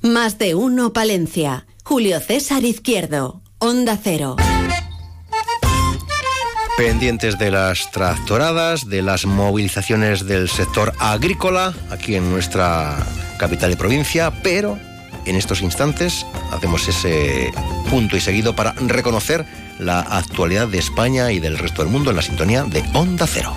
Más de uno, Palencia. Julio César Izquierdo. Onda Cero. Pendientes de las tractoradas, de las movilizaciones del sector agrícola aquí en nuestra capital y provincia, pero en estos instantes hacemos ese punto y seguido para reconocer la actualidad de España y del resto del mundo en la sintonía de Onda Cero.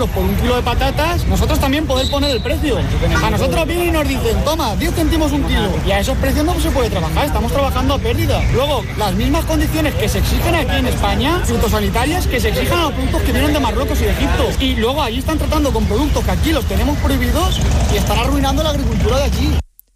por un kilo de patatas, nosotros también poder poner el precio. A nosotros vienen y nos dicen, toma, 10 céntimos un kilo. Y a esos precios no se puede trabajar, estamos trabajando a pérdida. Luego, las mismas condiciones que se exigen aquí en España, fitosanitarias, que se exigen a los productos que vienen de Marruecos y de Egipto. Y luego ahí están tratando con productos que aquí los tenemos prohibidos y están arruinando la agricultura de allí.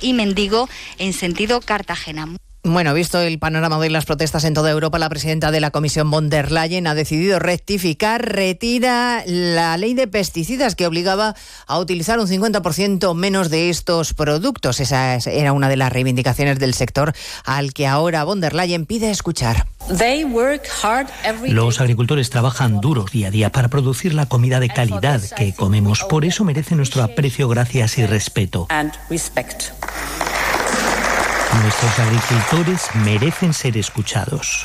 y Mendigo en sentido Cartagena. Bueno, visto el panorama de las protestas en toda Europa, la presidenta de la Comisión von der Leyen ha decidido rectificar, retira la ley de pesticidas que obligaba a utilizar un 50% menos de estos productos. Esa era una de las reivindicaciones del sector al que ahora von der Leyen pide escuchar. Los agricultores trabajan duro día a día para producir la comida de calidad que comemos. Por eso merecen nuestro aprecio, gracias y respeto. Nuestros agricultores merecen ser escuchados.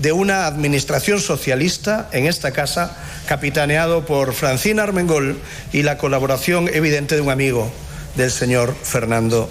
de una administración socialista en esta casa, capitaneado por Francina Armengol y la colaboración evidente de un amigo del señor Fernando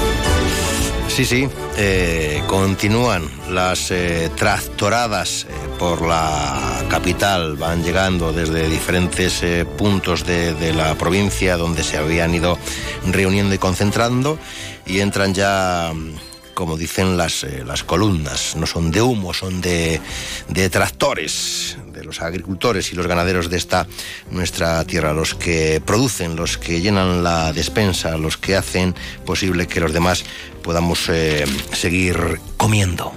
Sí, sí, eh, continúan las eh, tractoradas eh, por la capital, van llegando desde diferentes eh, puntos de, de la provincia donde se habían ido reuniendo y concentrando y entran ya como dicen las, eh, las columnas, no son de humo, son de, de tractores, de los agricultores y los ganaderos de esta nuestra tierra, los que producen, los que llenan la despensa, los que hacen posible que los demás podamos eh, seguir comiendo.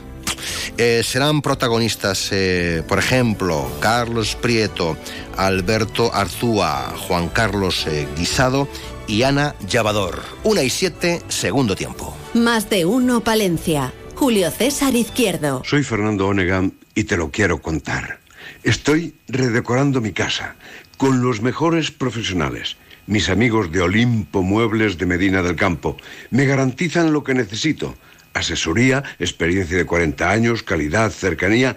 Eh, serán protagonistas, por ejemplo, Carlos Prieto, Alberto Arzúa, Juan Carlos Guisado y Ana Llavador. Una y siete, segundo tiempo. Más de uno Palencia. Julio César Izquierdo. Soy Fernando Onegam y te lo quiero contar. Estoy redecorando mi casa con los mejores profesionales. Mis amigos de Olimpo Muebles de Medina del Campo me garantizan lo que necesito. Asesoría, experiencia de 40 años, calidad, cercanía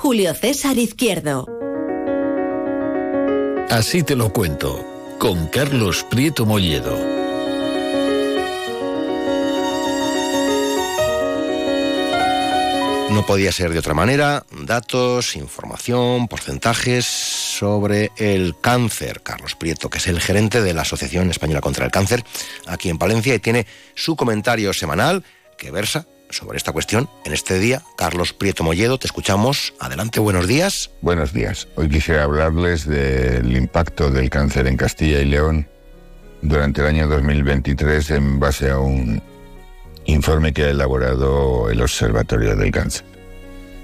Julio César Izquierdo. Así te lo cuento, con Carlos Prieto Molledo. No podía ser de otra manera. Datos, información, porcentajes sobre el cáncer. Carlos Prieto, que es el gerente de la Asociación Española contra el Cáncer aquí en Palencia y tiene su comentario semanal que versa sobre esta cuestión en este día. Carlos Prieto Molledo, te escuchamos. Adelante, buenos días. Buenos días. Hoy quisiera hablarles del impacto del cáncer en Castilla y León durante el año 2023 en base a un informe que ha elaborado el Observatorio del Cáncer.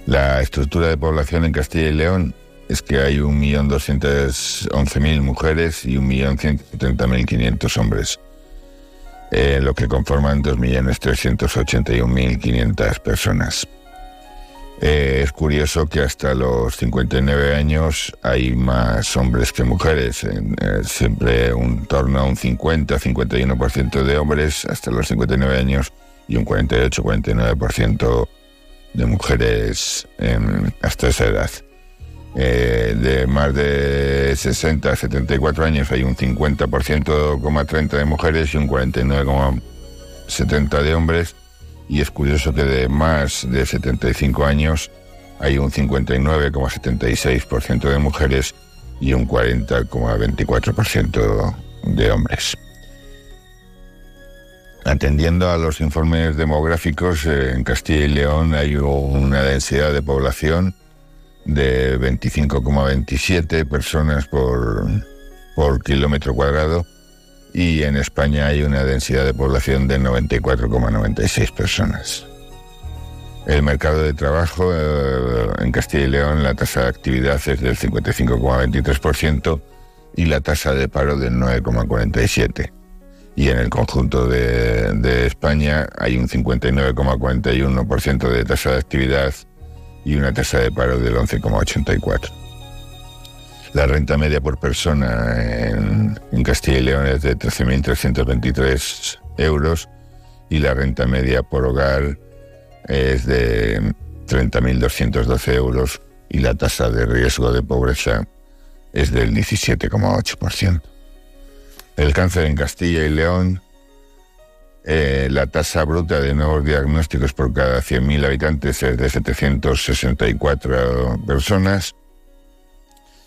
La estructura de población en Castilla y León es que hay 1.211.000 mujeres y 1.130.500 hombres eh, lo que conforman 2.381.500 personas. Eh, es curioso que hasta los 59 años hay más hombres que mujeres, eh, siempre un torno a un 50-51% de hombres hasta los 59 años y un 48-49% de mujeres hasta esa edad. Eh, de más de 60 a 74 años hay un 50,30 de mujeres y un 49,70 de hombres. Y es curioso que de más de 75 años hay un 59,76% de mujeres y un 40,24% de hombres. Atendiendo a los informes demográficos, eh, en Castilla y León hay una densidad de población de 25,27 personas por, por kilómetro cuadrado y en España hay una densidad de población de 94,96 personas. El mercado de trabajo eh, en Castilla y León, la tasa de actividad es del 55,23% y la tasa de paro del 9,47% y en el conjunto de, España hay un 59,41% de tasa de actividad y una tasa de paro del 11,84%. La renta media por persona en, en Castilla y León es de 13.323 euros y la renta media por hogar es de 30.212 euros y la tasa de riesgo de pobreza es del 17,8% el cáncer en Castilla y León, eh, la tasa bruta de nuevos diagnósticos por cada 100.000 habitantes es de 764 personas,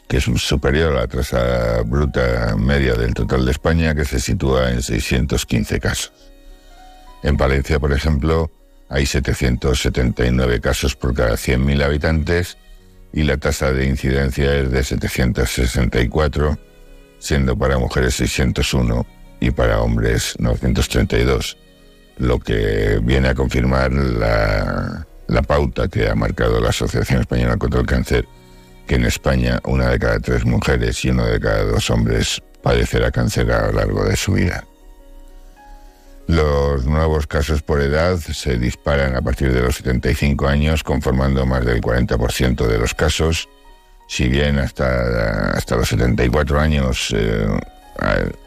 que es superior a la tasa bruta media del total de España, que se sitúa en 615 casos. En Palencia, por ejemplo, hay 779 casos por cada 100.000 habitantes y la tasa de incidencia es de 764 siendo para mujeres 601 y para hombres 932, lo que viene a confirmar la, pauta que ha marcado la Asociación Española contra el Cáncer, que en España una de cada tres mujeres y uno de cada dos hombres padecerá cáncer a lo largo de su vida. Los nuevos casos por edad se disparan a partir de los 75 años, conformando más del 40% de los casos, si bien hasta, hasta los 74 años, eh,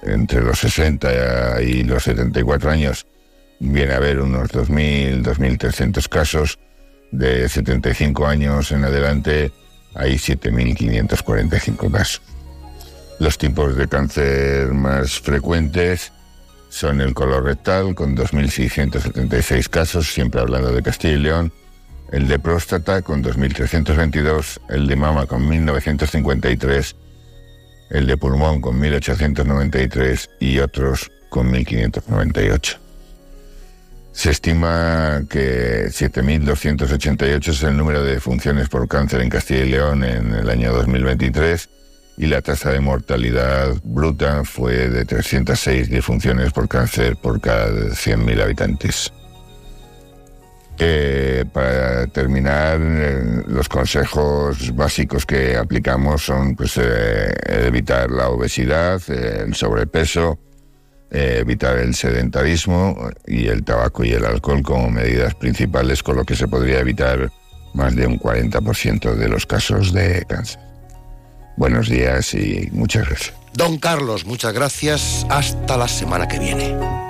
entre los 60 y los 74 años, viene a haber unos 2.000, 2.300 casos. De 75 años en adelante hay 7.545 casos. Los tipos de cáncer más frecuentes son el colorectal, con 2.676 casos, siempre hablando de Castilla y León, el de próstata con 2.322, el de mama con 1.953, el de pulmón con 1.893 y otros con 1.598. Se estima que 7.288 es el número de funciones por cáncer en Castilla y León en el año 2023 y la tasa de mortalidad bruta fue de 306 defunciones por cáncer por cada 100.000 habitantes para terminar, eh, los consejos básicos que aplicamos son pues, eh, evitar la obesidad, el sobrepeso, eh, evitar el sedentarismo y el tabaco y el alcohol como medidas principales, con lo que se podría evitar más de un 40% de los casos de cáncer. Buenos días y muchas gracias. Don Carlos, muchas gracias. Hasta la semana que viene.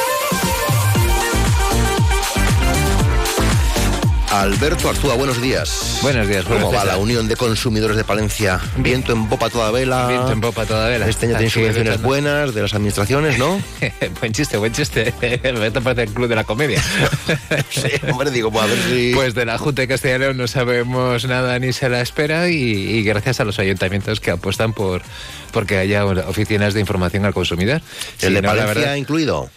Alberto Artúa, buenos días. Buenos días, ¿Cómo va la Unión de Consumidores de Palencia? Viento en popa toda vela. Viento en popa toda vela. Este año tiene subvenciones buenas de las administraciones, ¿no? (laughs) buen chiste, buen chiste. (laughs) Esto parece el club de la comedia. (laughs) sí, hombre, digo, pues a ver si. Pues de la Junta de Castilla y León no sabemos nada ni se la espera y, gracias a los ayuntamientos que apuestan por porque haya oficinas de información al consumidor. ¿El de Palencia incluido?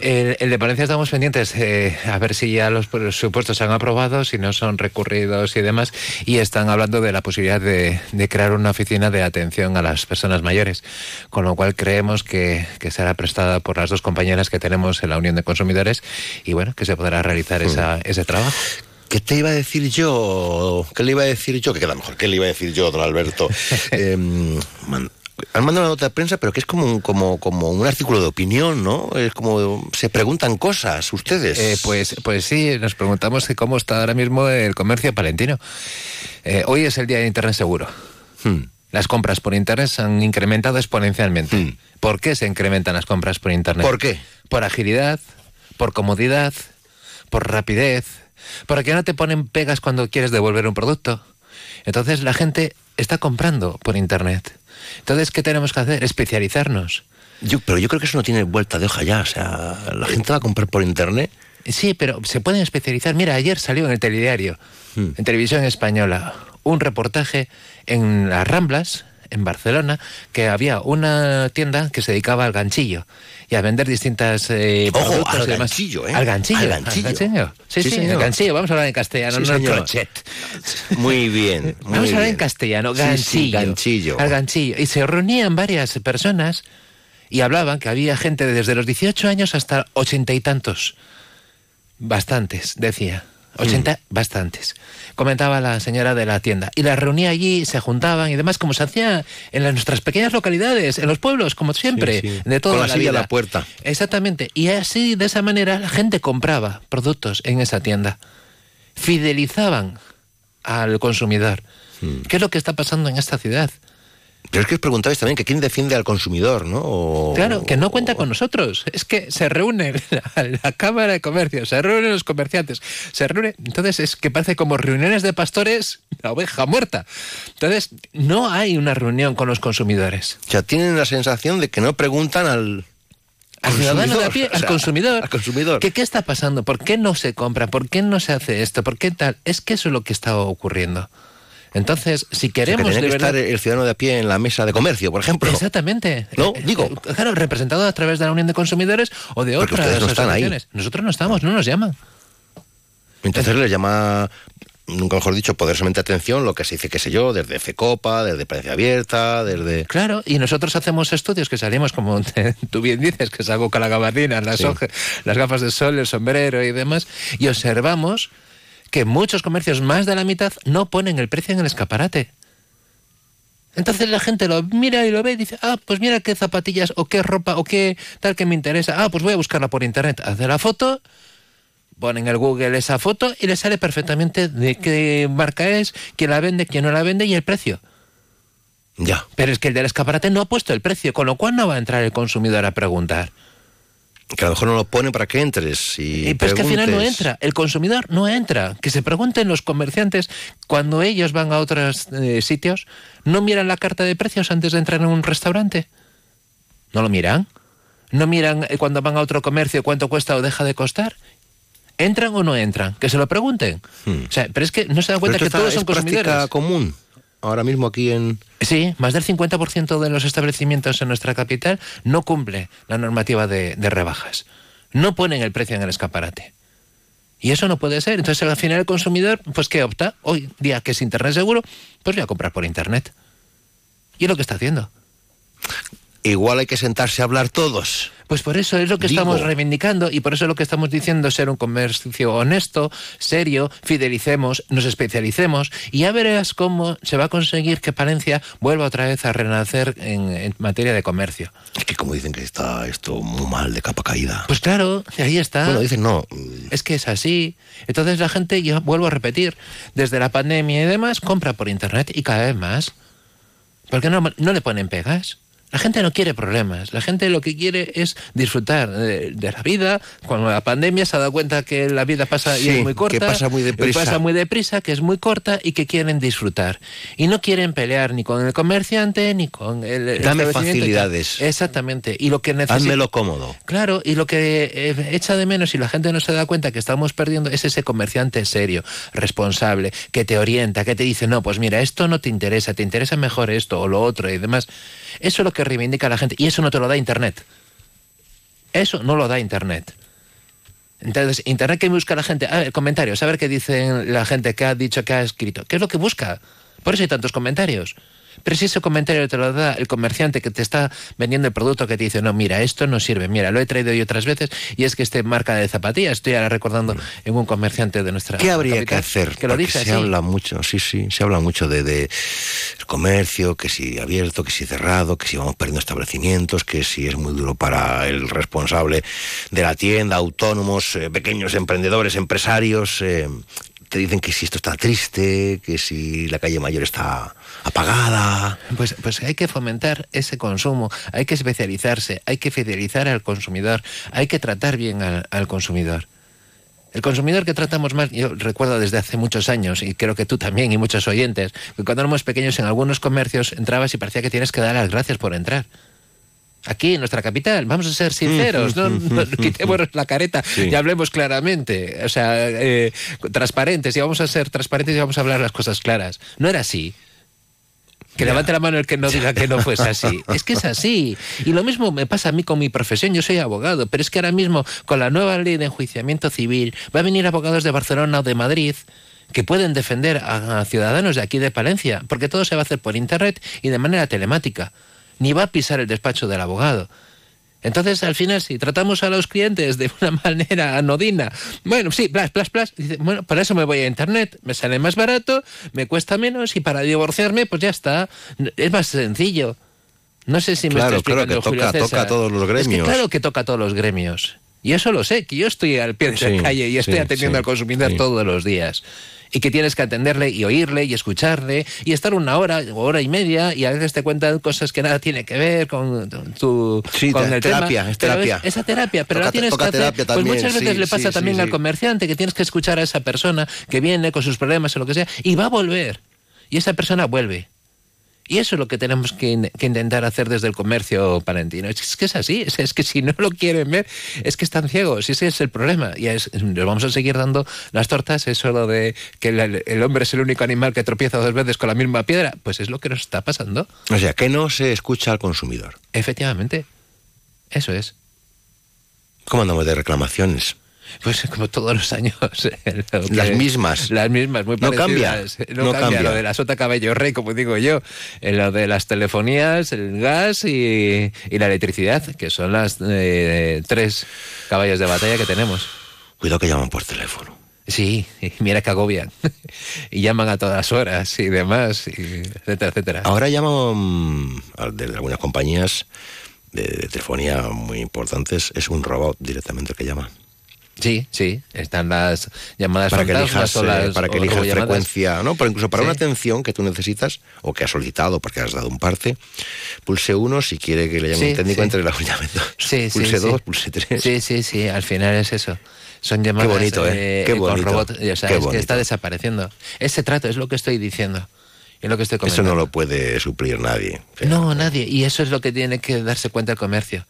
El, de Palencia estamos pendientes eh, a ver si ya los presupuestos se han aprobado, si no son recurridos y demás, y están hablando de la posibilidad de, crear una oficina de atención a las personas mayores, con lo cual creemos que, será prestada por las dos compañeras que tenemos en la Unión de Consumidores y bueno, que se podrá realizar hmm. esa, ese trabajo. ¿Qué te iba a decir yo? ¿Qué le iba a decir yo? Que queda mejor. ¿Qué le iba a decir yo, don Alberto? (laughs) Em, Han mandado una nota de prensa, pero que es como un, como, como un artículo de opinión, ¿no? Es como se preguntan cosas ustedes. Eh, pues, pues sí, nos preguntamos que cómo está ahora mismo el comercio palentino. Eh, hoy es el día de Internet seguro. Hmm. Las compras por Internet se han incrementado exponencialmente. Hmm. ¿Por qué se incrementan las compras por Internet? ¿Por qué? Por agilidad, por comodidad, por rapidez, porque no te ponen pegas cuando quieres devolver un producto. Entonces la gente está comprando por Internet. Entonces, ¿qué tenemos que hacer? Especializarnos. Yo, pero yo creo que eso no tiene vuelta de hoja ya. O sea, la gente va a comprar por internet. Sí, pero se pueden especializar. Mira, ayer salió en el telediario, Hmm. en televisión española, un reportaje en las Ramblas, en Barcelona, que había una tienda que se dedicaba al ganchillo y a vender distintas eh, Ojo, productos al y demás. ganchillo, ¿eh? Al ganchillo. Al ganchillo. Sí, Sí, sí, señor. ganchillo. Vamos a hablar en castellano, Sí, no señor. crochet. Muy bien. (laughs) muy Vamos a hablar en castellano, ganchillo. ganchillo. Al ganchillo. Y se reunían varias personas y hablaban que había gente desde los 18 años hasta ochenta y tantos. Bastantes, decía. 80, bastantes. Comentaba la señora de la tienda. Y las reunía allí, se juntaban y demás, como se hacía en las- nuestras pequeñas localidades, en los pueblos, como siempre, Sí, sí. de toda Con la la silla a vida. la puerta. Exactamente. Y así, de esa manera, la gente compraba productos en esa tienda. Fidelizaban al consumidor. ¿Qué es lo que está pasando en esta ciudad? Pero es que os preguntabais también que quién defiende al consumidor, ¿no? O- Claro, que no cuenta con nosotros. Es que se reúne la, la Cámara de Comercio, se reúnen los comerciantes, se reúne. Entonces es que parece como reuniones de pastores, la oveja muerta. Entonces no hay una reunión con los consumidores. O sea, tienen la sensación de que no preguntan al... Al ciudadano de a pie, (laughs) o sea, al consumidor. Al consumidor. ¿Qué, ¿Qué está pasando? ¿Por qué no se compra? ¿Por qué no se hace esto? ¿Por qué tal? Es que eso es lo que está ocurriendo. Entonces, si O sea, que queremos de que verdad... estar el ciudadano de a pie en la mesa de comercio, por ejemplo. Exactamente. No, Eh, digo. eh, Claro, representado a través de la Unión de Consumidores o de otras no están ahí. Nosotros no estamos, no nos llaman. Entonces les llama, nunca mejor dicho, poderosamente atención lo que se dice, qué sé yo, desde FECOPA, desde Prensa Abierta, desde... Claro, y nosotros hacemos estudios que salimos, como te- tú bien dices, que salgo con la gabardina, las, Sí. oje- las gafas de sol, el sombrero y demás, y observamos que muchos comercios, más de la mitad, no ponen el precio en el escaparate. Entonces la gente lo mira y lo ve y dice, ah, pues mira qué zapatillas o qué ropa o qué tal que me interesa. Ah, pues voy a buscarla por internet. Hace la foto, pone en el Google esa foto y le sale perfectamente de qué marca es, quién la vende, quién no la vende y el precio. Ya. Pero es que el del escaparate no ha puesto el precio, con lo cual no va a entrar el consumidor a preguntar. Que a lo mejor no lo pone para que entres y... Y, pero es que al final no entra, el consumidor no entra. Que se pregunten los comerciantes cuando ellos van a otros eh, sitios, ¿no miran la carta de precios antes de entrar en un restaurante? ¿No lo miran? ¿No miran eh, cuando van a otro comercio cuánto cuesta o deja de costar? ¿Entran o no entran? Que se lo pregunten. O sea, pero es que no se dan cuenta Hmm. Que todos son es consumidores. común ahora mismo aquí en... Sí, más del 50% de los establecimientos en nuestra capital no cumple la normativa de, de rebajas. No ponen el precio en el escaparate. Y eso no puede ser. Entonces, al final, el consumidor, pues, ¿qué opta? Hoy día que es Internet seguro, pues voy a comprar por Internet. Y es lo que está haciendo. Igual hay que sentarse a hablar todos. Pues por eso es lo que Digo. estamos reivindicando y por eso es lo que estamos diciendo ser un comercio honesto, serio, fidelicemos, nos especialicemos y ya verás cómo se va a conseguir que Palencia vuelva otra vez a renacer en, en materia de comercio. Es que como dicen que está esto muy mal de capa caída. Pues claro, ahí está. Bueno, dicen no. Es que es así. Entonces la gente, yo vuelvo a repetir, desde la pandemia y demás, compra por internet y cada vez más. Porque no, no le ponen pegas. La gente no quiere problemas. La gente lo que quiere es disfrutar de, de la vida. Cuando la pandemia se ha dado cuenta que la vida pasa y es muy corta. que pasa muy deprisa. Pasa muy deprisa, que es muy corta y que quieren disfrutar. Y no quieren pelear ni con el comerciante ni con el. Dame facilidades. Exactamente. Y lo que necesita. Házmelo cómodo. Claro, y lo que eh, echa de menos y la gente no se da cuenta que estamos perdiendo es ese comerciante serio, responsable, que te orienta, que te dice, no, pues mira, esto no te interesa, te interesa mejor esto o lo otro y demás. Eso es lo que reivindica la gente y eso no te lo da Internet. Eso no lo da Internet. Entonces, Internet que busca la gente, a ver, comentarios, a ver qué dicen la gente que ha dicho, que ha escrito. ¿Qué es lo que busca? Por eso hay tantos comentarios. Pero si ese comentario te lo da el comerciante que te está vendiendo el producto que te dice, no, mira, esto no sirve, mira, lo he traído yo otras veces y es que este marca de zapatillas, estoy ahora recordando en un comerciante de nuestra ¿Qué habría capital, que hacer? Que lo dice se así. habla mucho, sí, sí, se habla mucho de, de comercio, que si abierto, que si cerrado, que si vamos perdiendo establecimientos, que si es muy duro para el responsable de la tienda, autónomos, eh, pequeños emprendedores, empresarios. eh, te dicen que si esto está triste, que si la calle mayor está apagada. Pues, pues hay que fomentar ese consumo, hay que especializarse, hay que fidelizar al consumidor, hay que tratar bien al, consumidor. El consumidor que tratamos mal, yo recuerdo desde hace muchos años, y creo que tú también y muchos oyentes, que cuando éramos pequeños en algunos comercios entrabas y parecía que tienes que dar las gracias por entrar. Aquí, en nuestra capital, vamos a ser sinceros, no, no (laughs) quitémonos la careta Sí. y hablemos claramente, o sea, eh, transparentes, y vamos a ser transparentes y vamos a hablar las cosas claras. No era así. Que levante la mano el que no diga que no fuese (laughs) así. Es que es así. Y lo mismo me pasa a mí con mi profesión. Yo soy abogado, pero es que ahora mismo con la nueva ley de enjuiciamiento civil va a venir abogados de Barcelona o de Madrid que pueden defender a ciudadanos de aquí de Palencia, porque todo se va a hacer por internet y de manera telemática. Ni va a pisar el despacho del abogado. Entonces, al final, si tratamos a los clientes de una (laughs) manera anodina, bueno, sí, plas, plas, plas, dice, bueno, para eso me voy a Internet, me sale más barato, me cuesta menos y para divorciarme, pues ya está. Es más sencillo. No sé si me Claro, estoy claro, que explicando, Julio toca- a todos los Es que gremios. claro que toca a todos los gremios. Y eso lo sé, que yo estoy al pie de Sí, la calle y estoy sí, atendiendo sí, al consumidor todos los días. Y que tienes que atenderle y oírle y escucharle y estar una hora o hora y media y a veces te cuentan cosas que nada tiene que ver con tu Sí, con el terapia, tema. es Pero terapia. esa terapia, pero Toca- la tienes toca que hacer. pues también, muchas veces sí, le pasa sí, también al comerciante que tienes que escuchar a esa persona que viene con sus problemas o lo que sea y va a volver. Y esa persona vuelve. Y eso es lo que tenemos que, in- que intentar hacer desde el comercio palentino. Es que es así, es, es que si no lo quieren ver, es que están ciegos, ese es el problema. Y es, les vamos a seguir dando las tortas, eso lo de que el, el hombre es el único animal que tropieza dos veces con la misma piedra, pues es lo que nos está pasando. O sea, que no se escucha al consumidor. Efectivamente, eso es. ¿Cómo andamos de reclamaciones? Pues como todos los años. (laughs) eh, lo Las mismas. Las mismas, muy No parecidas. cambia, No, no cambia. cambia. Lo de la sota cabello rey, como digo yo. En lo de las telefonías, el gas y, y la electricidad, que son las eh, tres caballos de batalla que tenemos. Cuidado que llaman por teléfono. Sí, mira que agobian. (laughs) y llaman a todas horas y demás, y etcétera, etcétera. Ahora llaman desde algunas compañías de, de telefonía muy importantes, es un robot directamente el que llama. Sí, sí, están las llamadas Para que elijas, o eh, las para que elijas frecuencia, ¿no? Pero incluso para Sí. una atención que tú necesitas o que has solicitado porque has dado un parte, pulse uno si quiere que le llame Sí, un técnico sí. entre la llame dos. Sí, sí, pulse sí. dos, pulse tres. Sí, sí, sí, al final es eso. Son llamadas bonito, ¿eh? Qué con bonito. robot, o sea, Qué es que bonito. está desapareciendo. Ese trato es lo que estoy diciendo. Es lo que estoy Eso no lo puede suplir nadie. No, nadie. Y eso es lo que tiene que darse cuenta el comercio.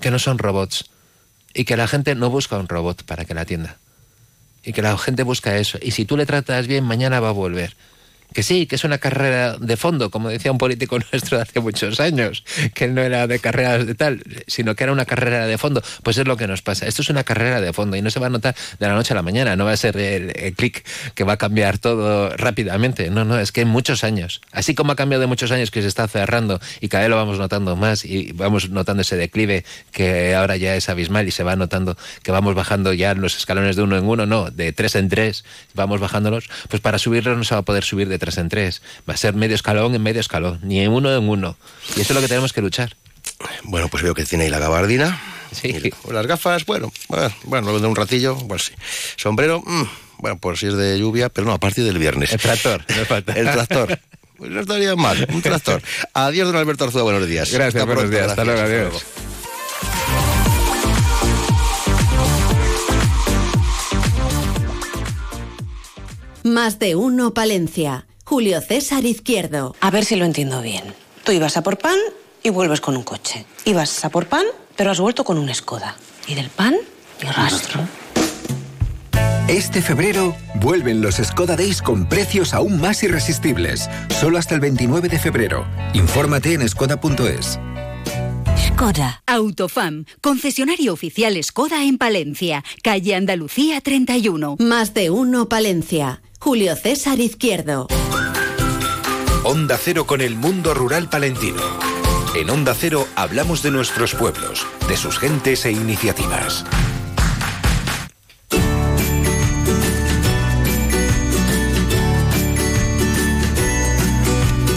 Que no son robots. Y que la gente no busca un robot para que la atienda. Y que la gente busca eso. Y si tú le tratas bien, mañana va a volver. Que sí, que es una carrera de fondo, como decía un político (laughs) nuestro hace muchos años, que no era de carreras de tal, sino que era una carrera de fondo. Pues es lo que nos pasa. Esto es una carrera de fondo y no se va a notar de la noche a la mañana. No va a ser el, el clic que va a cambiar todo rápidamente. No, no, es que en muchos años. Así como ha cambiado de muchos años que se está cerrando y cada vez lo vamos notando más y vamos notando ese declive que ahora ya es abismal y se va notando que vamos bajando ya los escalones de uno en uno, no, de tres en tres, vamos bajándolos, pues para subirlos no se va a poder subir de tres en tres. Va a ser medio escalón en medio escalón, ni en uno en uno. Y eso es lo que tenemos que luchar. Bueno, pues veo que tiene ahí la gabardina. Sí. Las gafas, bueno, bueno, luego de un ratillo, pues sí. Sombrero, mm, bueno, pues si es de lluvia, pero no, a partir del viernes. El tractor, no falta. El tractor. Pues no estaría mal, un tractor. Adiós, don Alberto Arzúa, buenos días. Gracias, Hasta buenos pronto, días. Hasta luego, adiós. Más de uno Palencia. Julio César Izquierdo. A ver si lo entiendo bien. Tú ibas a por pan y vuelves con un coche. Ibas a por pan, pero has vuelto con un Skoda. Y del pan, ni rastro. Este febrero vuelven los Skoda Days con precios aún más irresistibles. Solo hasta el 29 de febrero. Infórmate en skoda.es. Skoda. Autofam. Concesionario oficial Skoda en Palencia. Calle Andalucía 31. Más de uno Palencia. Julio César Izquierdo. Onda Cero con el mundo rural palentino. En Onda Cero hablamos de nuestros pueblos, de sus gentes e iniciativas.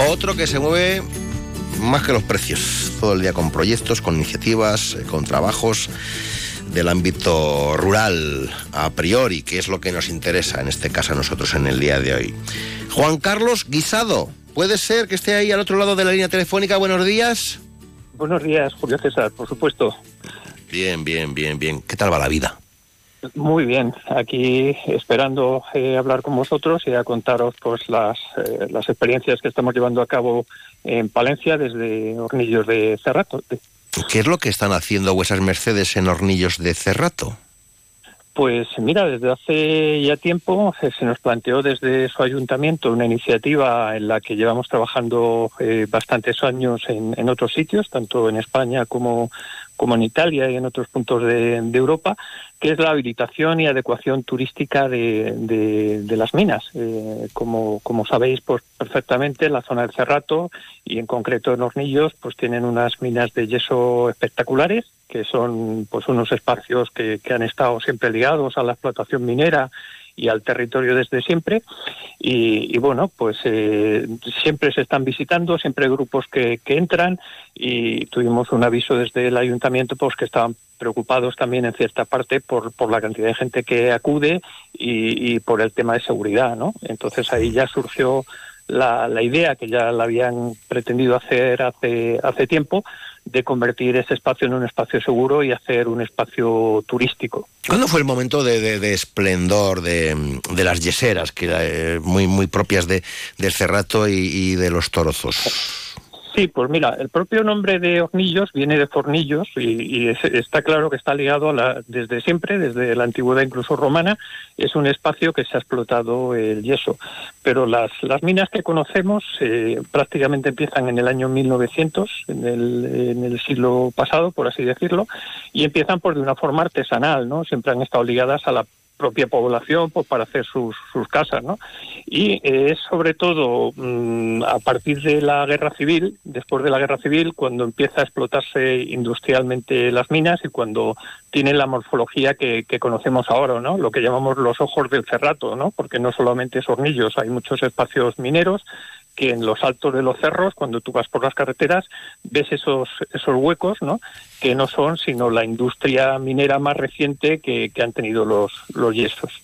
Otro que se mueve más que los precios, todo el día con proyectos, con iniciativas, eh, con trabajos del ámbito rural a priori, que es lo que nos interesa en este caso a nosotros en el día de hoy. Juan Carlos Guisado, ¿puede ser que esté ahí al otro lado de la línea telefónica? Buenos días. Buenos días, Julio César, por supuesto. Bien, bien, bien, bien. ¿Qué tal va la vida? Muy bien, aquí esperando eh, hablar con vosotros y a contaros pues las, eh, las experiencias que estamos llevando a cabo en Palencia desde Hornillos de Cerrato. ¿Qué es lo que están haciendo vuestras Mercedes en Hornillos de Cerrato? Pues mira, desde hace ya tiempo eh, se nos planteó desde su ayuntamiento una iniciativa en la que llevamos trabajando eh, bastantes años en, en, otros sitios, tanto en España como, como en Italia y en otros puntos de, Europa, que es la habilitación y adecuación turística de, de, de las minas. Eh, como, como sabéis pues perfectamente, la zona del Cerrato y en concreto en Hornillos, pues tienen unas minas de yeso espectaculares que son pues unos espacios que, que han estado siempre ligados a la explotación minera y al territorio desde siempre. Y, bueno, pues eh, siempre se están visitando, siempre hay grupos que, que, entran y tuvimos un aviso desde el ayuntamiento pues que estaban preocupados también en cierta parte por, por la cantidad de gente que acude y, y por el tema de seguridad, ¿no? Entonces ahí ya surgió la, la idea que ya la habían pretendido hacer hace, hace tiempo de convertir ese espacio en un espacio seguro y hacer un espacio turístico. ¿Cuándo fue el momento de, de, de esplendor de, de, las yeseras, que eh, muy, muy propias de, del Cerrato y, y de los Torozos? Sí, pues mira, el propio nombre de Hornillos viene de Fornillos y, es, está claro que está ligado a la, desde siempre, desde la antigüedad incluso romana, es un espacio que se ha explotado el yeso. Pero las, las minas que conocemos eh, prácticamente empiezan en el año 1900, en el, en el siglo pasado, por así decirlo, y empiezan por de una forma artesanal, ¿no? Siempre han estado ligadas a la propia población pues, para hacer sus, sus casas. ¿no? Y eh, es sobre todo mmm, a partir de la guerra civil, después de la guerra civil, cuando empieza a explotarse industrialmente las minas y cuando tienen la morfología que, que conocemos ahora, ¿no? lo que llamamos los ojos del cerrato, ¿no? porque no solamente es hornillos, hay muchos espacios mineros que en los altos de los cerros, cuando tú vas por las carreteras, ves esos, esos huecos, ¿no? Que no son sino la industria minera más reciente que, que han tenido los, los yesos.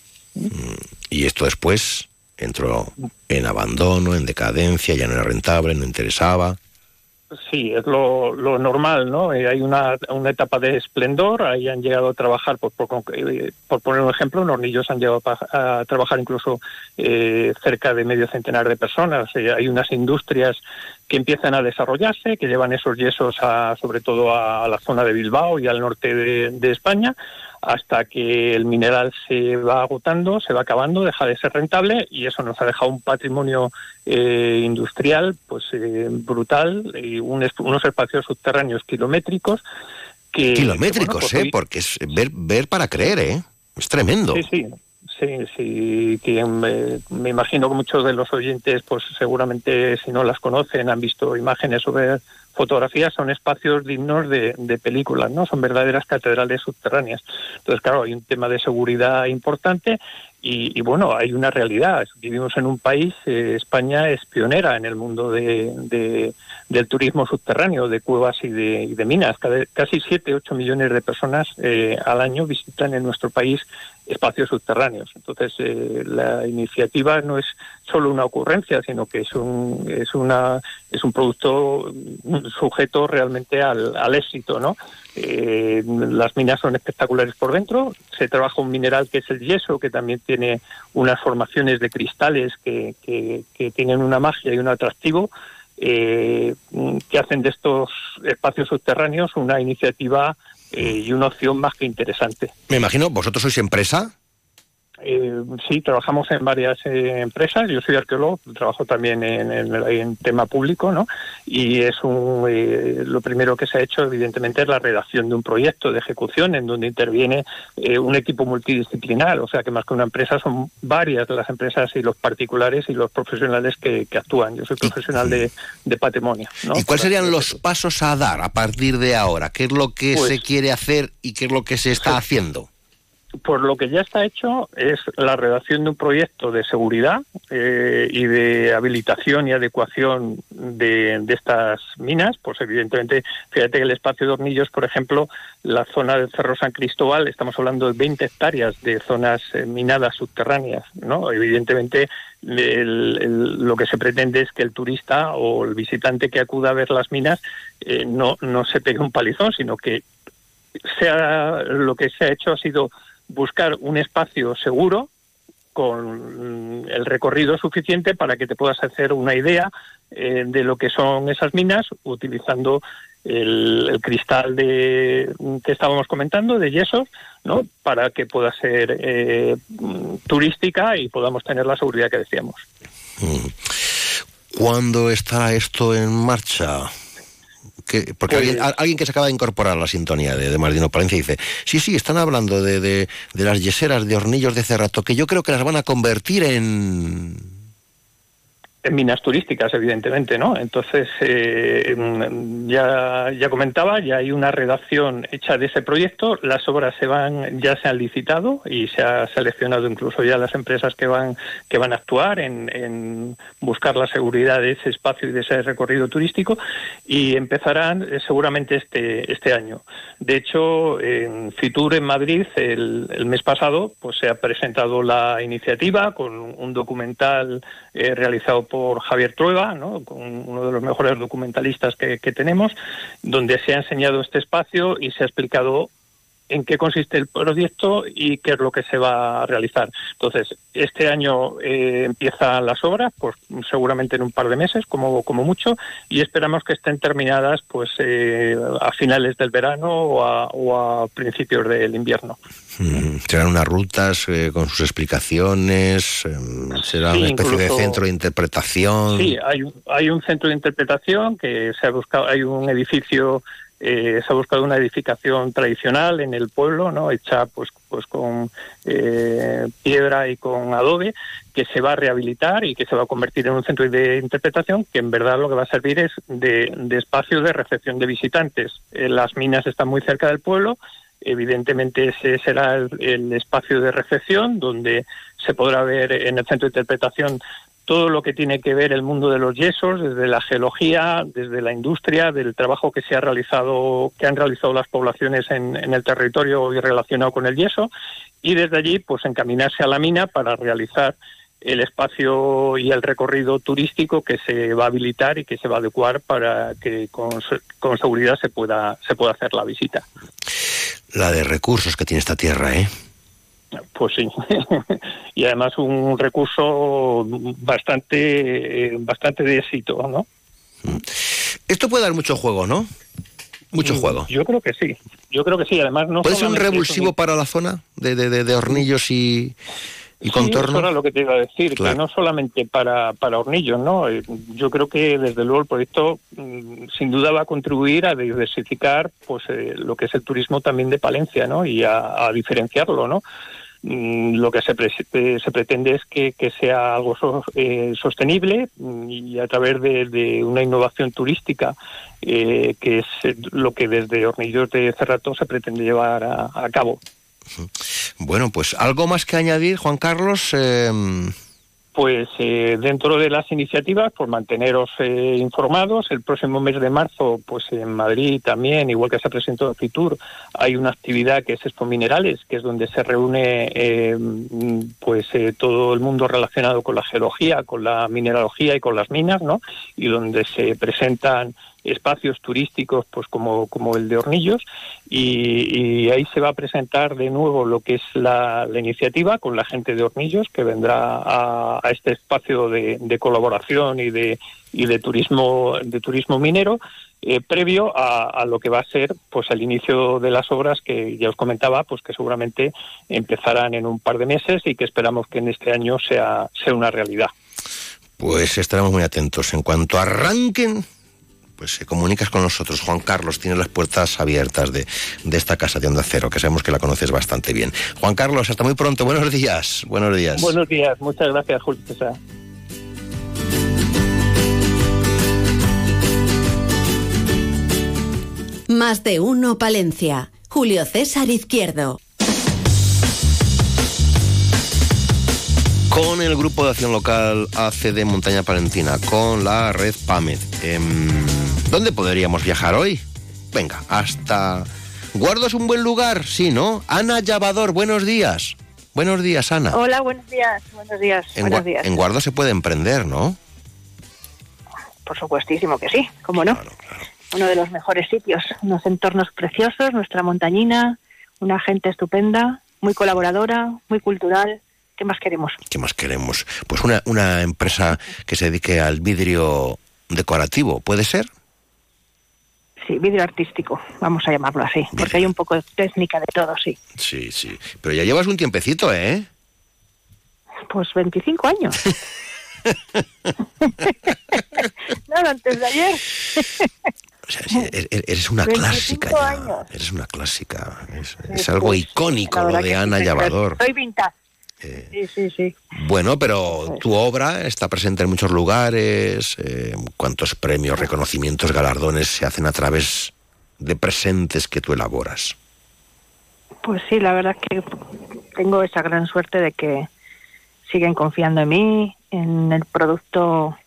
Y esto después entró en abandono, en decadencia, ya no era rentable, no interesaba. Sí, es lo, lo normal, ¿no? Eh, hay una, una, etapa de esplendor, ahí han llegado a trabajar, por, por, eh, por poner un ejemplo, en Hornillos han llegado a, a trabajar incluso eh, cerca de medio centenar de personas. Eh, hay unas industrias que empiezan a desarrollarse, que llevan esos yesos a, sobre todo a, la zona de Bilbao y al norte de, de España hasta que el mineral se va agotando, se va acabando, deja de ser rentable y eso nos ha dejado un patrimonio eh, industrial pues eh, brutal y un, unos espacios subterráneos kilométricos que kilométricos, que, eh, bueno, pues, porque es ver ver para creer, eh, es tremendo. Sí, sí. Sí, sí, que me, imagino que muchos de los oyentes, pues seguramente si no las conocen, han visto imágenes o fotografías, son espacios dignos de, películas, ¿no? Son verdaderas catedrales subterráneas. Entonces, claro, hay un tema de seguridad importante y, bueno, hay una realidad. Vivimos en un país, eh, España es pionera en el mundo de, de, del turismo subterráneo, de cuevas y de, y de minas. Casi 7, 8 millones de personas eh, al año visitan en nuestro país espacios subterráneos. Entonces, eh, la iniciativa no es solo una ocurrencia, sino que es un, es una, es un producto sujeto realmente al, al éxito, ¿no? Eh, las minas son espectaculares por dentro, se trabaja un mineral que es el yeso, que también tiene unas formaciones de cristales que, que, que tienen una magia y un atractivo, eh, que hacen de estos espacios subterráneos una iniciativa eh, y una opción más que interesante. Me imagino, ¿vosotros sois empresa? Eh, sí, trabajamos en varias eh, empresas. Yo soy arqueólogo, trabajo también en, en, tema público, ¿no? Y es un, eh, lo primero que se ha hecho, evidentemente, es la redacción de un proyecto de ejecución en donde interviene un equipo multidisciplinar. O sea, que más que una empresa son varias las empresas y los particulares y los profesionales que, actúan. Yo soy profesional de, patrimonio. ¿Y cuáles serían los pasos a dar a partir de ahora? ¿Qué es lo que pues se quiere hacer y qué es lo que se está haciendo? Por lo que ya está hecho es la redacción de un proyecto de seguridad eh, y de habilitación y adecuación de, estas minas. Pues evidentemente, fíjate que el espacio de hornillos, por ejemplo, la zona del Cerro San Cristóbal, estamos hablando de 20 hectáreas de zonas eh, minadas subterráneas. ¿no? Evidentemente, lo que se pretende es que el turista o el visitante que acuda a ver las minas eh, no, no se pegue un palizón, sino que sea lo que se ha hecho ha sido buscar un espacio seguro con el recorrido suficiente para que te puedas hacer una idea eh, de lo que son esas minas utilizando el, cristal de que estábamos comentando de yesos, ¿no? Para que pueda ser eh, turística y podamos tener la seguridad que decíamos. Mm. ¿Cuándo está esto en marcha? Porque alguien, pues- alguien, que se acaba de incorporar a la sintonía de, de Martino Palencia dice, sí, sí, están hablando de, de, de las yeseras de hornillos de Cerrato, que yo creo que las van a convertir en minas turísticas, evidentemente, ¿no? Entonces, eh, ya, ya comentaba, ya hay una redacción hecha de ese proyecto, las obras se van, ya se han licitado y se ha seleccionado incluso ya las empresas que van, que van a actuar en, en buscar la seguridad de ese espacio y de ese recorrido turístico y empezarán eh, seguramente este, este año. De hecho, en Fitur en Madrid, el, el mes pasado, pues se ha presentado la iniciativa con un documental eh, realizado por Javier Trueba, ¿no? uno de los mejores documentalistas que, que tenemos, donde se ha enseñado este espacio y se ha explicado en qué consiste el proyecto y qué es lo que se va a realizar. Entonces, este año eh, empiezan las obras, pues seguramente en un par de meses, como, como mucho, y esperamos que estén terminadas pues eh, a finales del verano o a, principios del invierno. Mm, serán unas rutas eh, con sus explicaciones, em, será una especie de centro de interpretación. Sí, hay, hay un centro de interpretación que se ha buscado, hay un edificio eh, se ha buscado una edificación tradicional en el pueblo, ¿no? hecha pues, pues con eh, piedra y con adobe, que se va a rehabilitar y que se va a convertir en un centro de interpretación que en verdad lo que va a servir es de, espacio de recepción de visitantes. Eh, las minas están muy cerca del pueblo, evidentemente ese será el, espacio de recepción donde se podrá ver en el centro de interpretación todo lo que tiene que ver el mundo de los yesos, desde la geología, desde la industria, del trabajo que se ha realizado, que han realizado las poblaciones en, el territorio y relacionado con el yeso, y desde allí, pues encaminarse a la mina para realizar el espacio y el recorrido turístico que se va a habilitar y que se va a adecuar para que con, con seguridad se pueda se pueda hacer la visita. La de recursos que tiene esta tierra, ¿eh? Pues sí, (laughs) y además un recurso bastante, bastante de éxito, ¿no? Esto puede dar mucho juego, ¿no? Mucho mm, juego. Yo creo que sí, yo creo que sí. Además, no ¿Puede ser un revulsivo para la zona de, de, de hornillos y, y contorno. Eso lo que te iba a decir, que no solamente para, para hornillos, ¿no? Eh, yo creo que desde luego el proyecto mm, sin duda va a contribuir a diversificar pues eh, lo que es el turismo también de Palencia, ¿no? Y a, diferenciarlo, ¿no? Mm, lo que se, se pretende es que, sea algo eh, sostenible mm, y a través de, una innovación turística, que es lo que desde Hornillos de Cerrato se pretende llevar a cabo. Bueno, pues algo más que añadir, Juan Carlos. Em, pues eh, dentro de las iniciativas, por manteneros eh, informados, el próximo mes de marzo, pues en Madrid también, igual que se ha presentado en Fitur, hay una actividad que es Expo Minerales, que es donde se reúne em, pues eh, todo el mundo relacionado con la geología, con la mineralogía y con las minas, ¿no? Y donde se presentan espacios turísticos pues como, como el de Hornillos y, ahí se va a presentar de nuevo lo que es la, iniciativa con la gente de Hornillos que vendrá a, este espacio de, colaboración y de, y de turismo de turismo minero eh, previo a, lo que va a ser pues el inicio de las obras que ya os comentaba pues que seguramente empezarán en un par de meses y que esperamos que en este año sea sea una realidad. Pues estaremos muy atentos. En cuanto arranquen pues se comunicas con nosotros. Juan Carlos tiene las puertas abiertas de, esta casa de Onda Cero, que sabemos que la conoces bastante bien. Juan Carlos, hasta muy pronto. Buenos días. Buenos días. Buenos días. Muchas gracias, Julio César. Más de uno, Palencia. Julio César Izquierdo. Con el Grupo de Acción Local ACD Montaña Palentina, con la red PAMED. Em, ¿Dónde podríamos viajar hoy? Venga, hasta... ¿Guardo es un buen lugar? Sí, ¿no? Ana Llavador, buenos días. Buenos días, Ana. Hola, buenos días. Buenos días. En, buenos días. en Guardo se puede emprender, ¿no? Por supuestísimo que sí, ¿cómo no? Uno de los mejores sitios, unos entornos preciosos, nuestra montañina, una gente estupenda, muy colaboradora, muy cultural ¿Qué más queremos? ¿Qué más queremos? Pues una, una empresa que se dedique al vidrio decorativo, ¿puede ser? Sí, vidrio artístico, vamos a llamarlo así, porque hay un poco de técnica de todo, sí. Sí, sí. Pero ya llevas un tiempecito, ¿eh? Pues 25 años. (laughs) Nada, antes de ayer. O sea, eres una clásica ya. Eres una clásica. Es, algo icónico lo de Ana Llavador. Soy vintage. Sí, sí, sí. Bueno, pero tu obra está presente en muchos lugares. Eh, ¿Cuántos premios, reconocimientos, galardones se hacen a través de presentes que tú elaboras? Pues sí, la verdad es que tengo esa gran suerte de que siguen confiando en mí, en el producto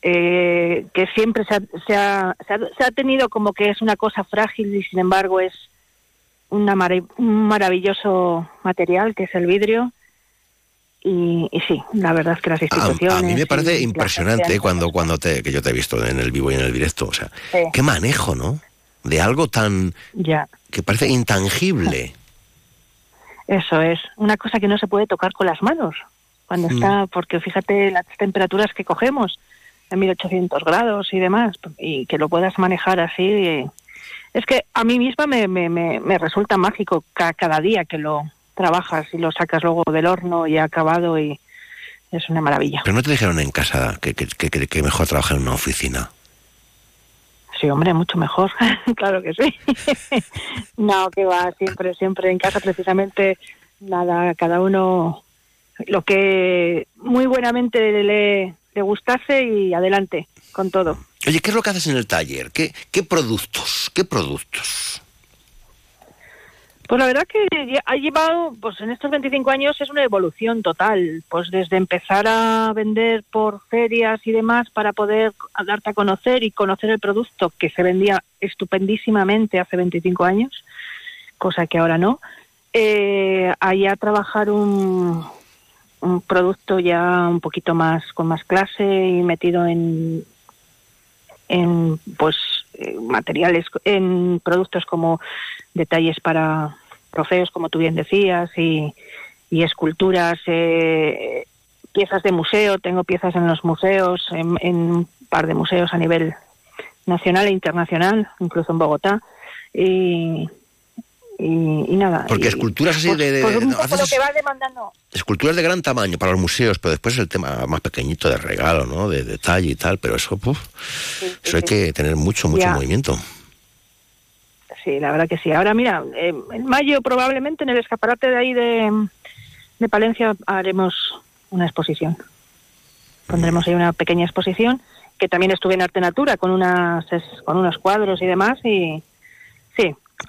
eh, que siempre se se, ha, se ha, tenido como que es una cosa frágil y sin embargo es una un maravilloso material que es el vidrio y, sí, la verdad es que las instituciones... A, mí me parece impresionante cuando, cuando te, que yo te he visto en el vivo y en el directo, o sea, qué manejo, ¿no? De algo tan... Ya. que parece intangible. Eso es, una cosa que no se puede tocar con las manos, cuando mm. está, porque fíjate las temperaturas que cogemos, en 1800 grados y demás, y que lo puedas manejar así... es que a mí misma me, me, me, resulta mágico cada día que lo, trabajas y lo sacas luego del horno y acabado y es una maravilla. Pero no te dijeron en casa que, que, que, mejor trabajar en una oficina. Sí, hombre, mucho mejor, (laughs) claro que sí. (laughs) no, que va, siempre, siempre en casa precisamente, nada, cada uno lo que muy buenamente le, le gustase y adelante con todo. Oye, ¿qué es lo que haces en el taller? ¿Qué, qué productos? ¿Qué productos? Pues la verdad que ha llevado, pues en estos 25 años es una evolución total, pues desde empezar a vender por ferias y demás para poder darte a conocer y conocer el producto que se vendía estupendísimamente hace 25 años, cosa que ahora no, eh, a trabajar un, un producto ya un poquito más con más clase y metido en en pues materiales en productos como detalles para trofeos, como tú bien decías, y, esculturas, eh, piezas de museo. Tengo piezas en los museos, en, un par de museos a nivel nacional e internacional, incluso en Bogotá. Y, y, nada. Porque esculturas así de, demandando. Esculturas de gran tamaño para los museos, pero después el tema más pequeñito de regalo, ¿no? De detalle y tal, pero eso, eso hay que tener mucho, mucho movimiento sí, la verdad que sí. Ahora mira, eh, en mayo probablemente en el escaparate de ahí de, de Palencia haremos una exposición. Pondremos ahí una pequeña exposición que también estuve en Arte Natura con unas con unos cuadros y demás y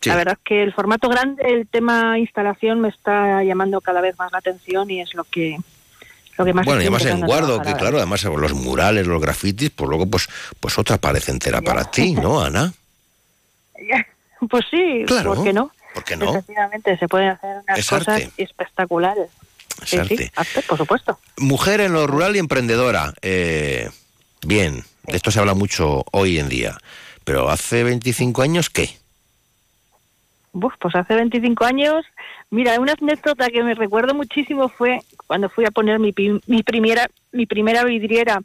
sí, la verdad que el formato grande, el tema instalación me está llamando cada vez más la atención y es lo que lo que más bueno, y además en guardo, que claro, además los murales, los grafitis, pues luego pues pues otra pared entera para ti, ¿no, Ana? Pues sí, claro, ¿por qué no? ¿Por no? Efectivamente, se pueden hacer unas cosas espectaculares. sí, sí, por supuesto. Mujer en lo rural y emprendedora. Eh, bien, de esto se habla mucho hoy en día. Pero hace 25 años, ¿qué? Uf, pues hace 25 años, mira, una anécdota que me recuerdo muchísimo fue cuando fui a poner mi, mi primera mi primera vidriera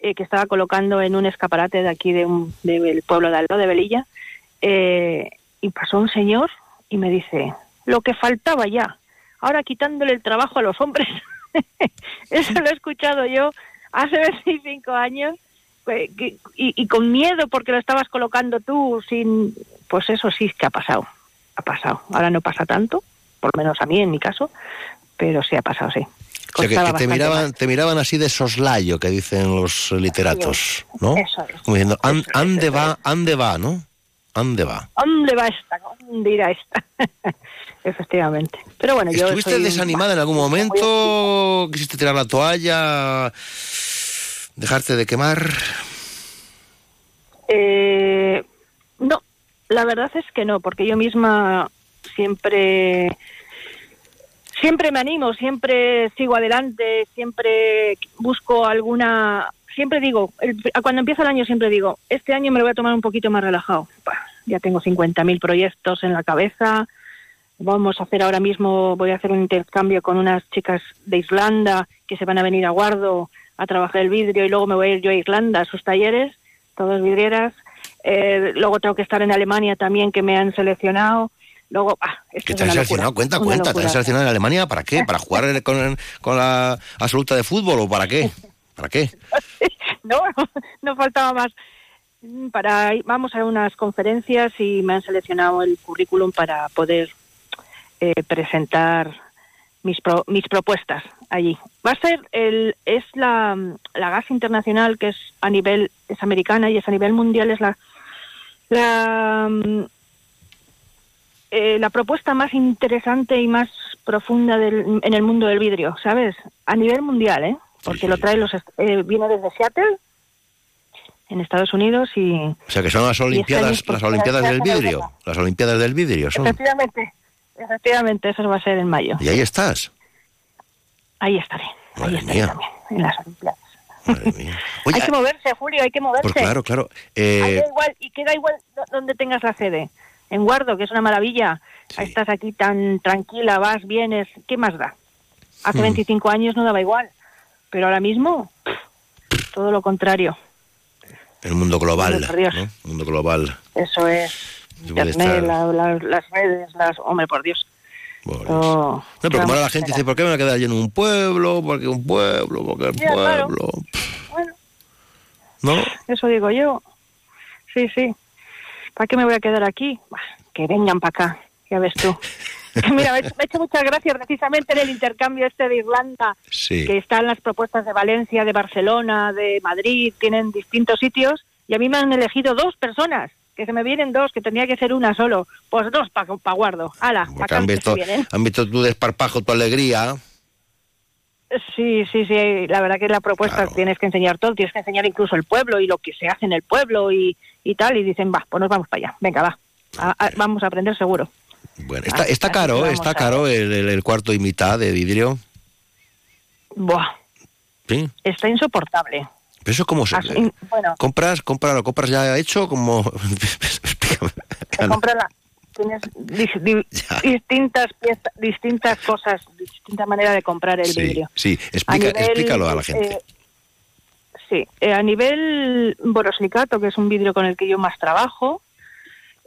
eh, que estaba colocando en un escaparate de aquí de un, del pueblo de Aldo, de Velilla, eh, y pasó un señor y me dice, lo que faltaba ya, ahora quitándole el trabajo a los hombres. (laughs) Eso lo he escuchado yo hace 25 años que- y, y con miedo porque lo estabas colocando tú sin... Pues eso sí que ha pasado, ha pasado. Ahora no pasa tanto, por lo menos a mí en mi caso, pero sí ha pasado, sí. O sea, que, te miraban, más. te miraban así de soslayo, que dicen los literatos, ¿no? Eso es. Como diciendo, "An- ¿ande va? ¿Ande va? ¿no? ¿Ande va? ¿Dónde va esta? ¿Dónde irá esta? (laughs) Efectivamente. Pero bueno, yo ¿Estuviste soy un- desanimada en algún momento? ¿Quisiste tirar la toalla? ¿Dejarte de quemar? Eh, no, la verdad es que no, porque yo misma siempre siempre me animo, siempre sigo adelante, siempre busco alguna, siempre digo, el- cuando empieza el año siempre digo, este año me lo voy a tomar un poquito más relajado. Ya tengo 50.000 proyectos en la cabeza. Vamos a hacer ahora mismo, voy a hacer un intercambio con unas chicas de Islanda que se van a venir a Guardo a trabajar el vidrio y luego me voy a ir yo a Irlanda a sus talleres, todas vidrieras. Eh, luego tengo que estar en Alemania también, que me han seleccionado. Luego, ah, esto ¿Que es te locura, seleccionado? Cuenta, una cuenta. ¿Te locura. han seleccionado en Alemania para qué? ¿Para jugar con, con la absoluta de fútbol o para qué? ¿Para qué? (laughs) no, no faltaba más. Mm, Para vamos a unas conferencias y me han seleccionado el currículum para poder eh, presentar mis pro- mis propuestas allí. Va a ser el es la, la gas internacional que es a nivel es americana y es a nivel mundial es la la mm, eh, la propuesta más interesante y más profunda del- en el mundo del vidrio, ¿sabes? A nivel mundial, ¿eh? Porque lo trae los eh, viene desde Seattle en Estados Unidos y O sea, que son las este Olimpiadas, pues, las Olimpiadas del vidrio. Las Olimpiadas del vidrio son. efectivamente efectivamente eso va a ser en mayo. Y ahí estás. Ahí estaré. Ahí Madre estaré mía. también en las Olimpiadas. Madre mía. Oye, hay que moverse, Julio, hay que moverse. pues claro, claro. Eh, da igual, y queda igual do- donde tengas la sede. En Guardo, que es una maravilla. Estás aquí tan tranquila, vas, vienes. ¿Qué más da? Hace Hmm. 25 años no daba igual. Pero ahora mismo, todo lo contrario. el mundo global. El mundo global. Eso es. Internet, la- las redes, las... Hombre, por Dios. Todo- No, pero como ahora la gente dice, ¿por qué me voy a quedar yo en un pueblo? Porque un pueblo, porque el Ya, claro. pueblo. Bueno, ¿No? eso digo yo. Sí, sí. ¿Para qué me voy a quedar aquí? Bah, Que vengan para acá, ya ves tú. (laughs) Mira, me ha hecho- me ha hecho muchas gracias precisamente en el intercambio este de Irlanda, Sí. que están las propuestas de Valencia, de Barcelona, de Madrid, tienen distintos sitios, y a mí me han elegido dos personas, que se me vienen dos, que tendría que ser una solo. Pues dos para pa guardo. Hala, para Porque han visto, han visto tu desparpajo, tu alegría. Sí, sí, sí. La verdad que la propuesta tienes que enseñar todo, tienes que enseñar incluso el pueblo y lo que se hace en el pueblo y, y tal. Y dicen, va, pues nos vamos para allá. Venga, va. A- a- vamos a aprender seguro. Bueno, está, está así caro, vamos está caro el, el- el cuarto y mitad de vidrio. Buah, Sí. está insoportable. Pero eso cómo se... Así- bueno, ¿Compras, compras, lo compras ya hecho? como (laughs) la- tienes dis- di- (laughs) distintas piezas, distintas cosas, distinta manera de comprar el Sí, vidrio. sí. Explica, nivel, explícalo a la gente. eh, sí, eh, a nivel borosilicato, que es un vidrio con el que yo más trabajo,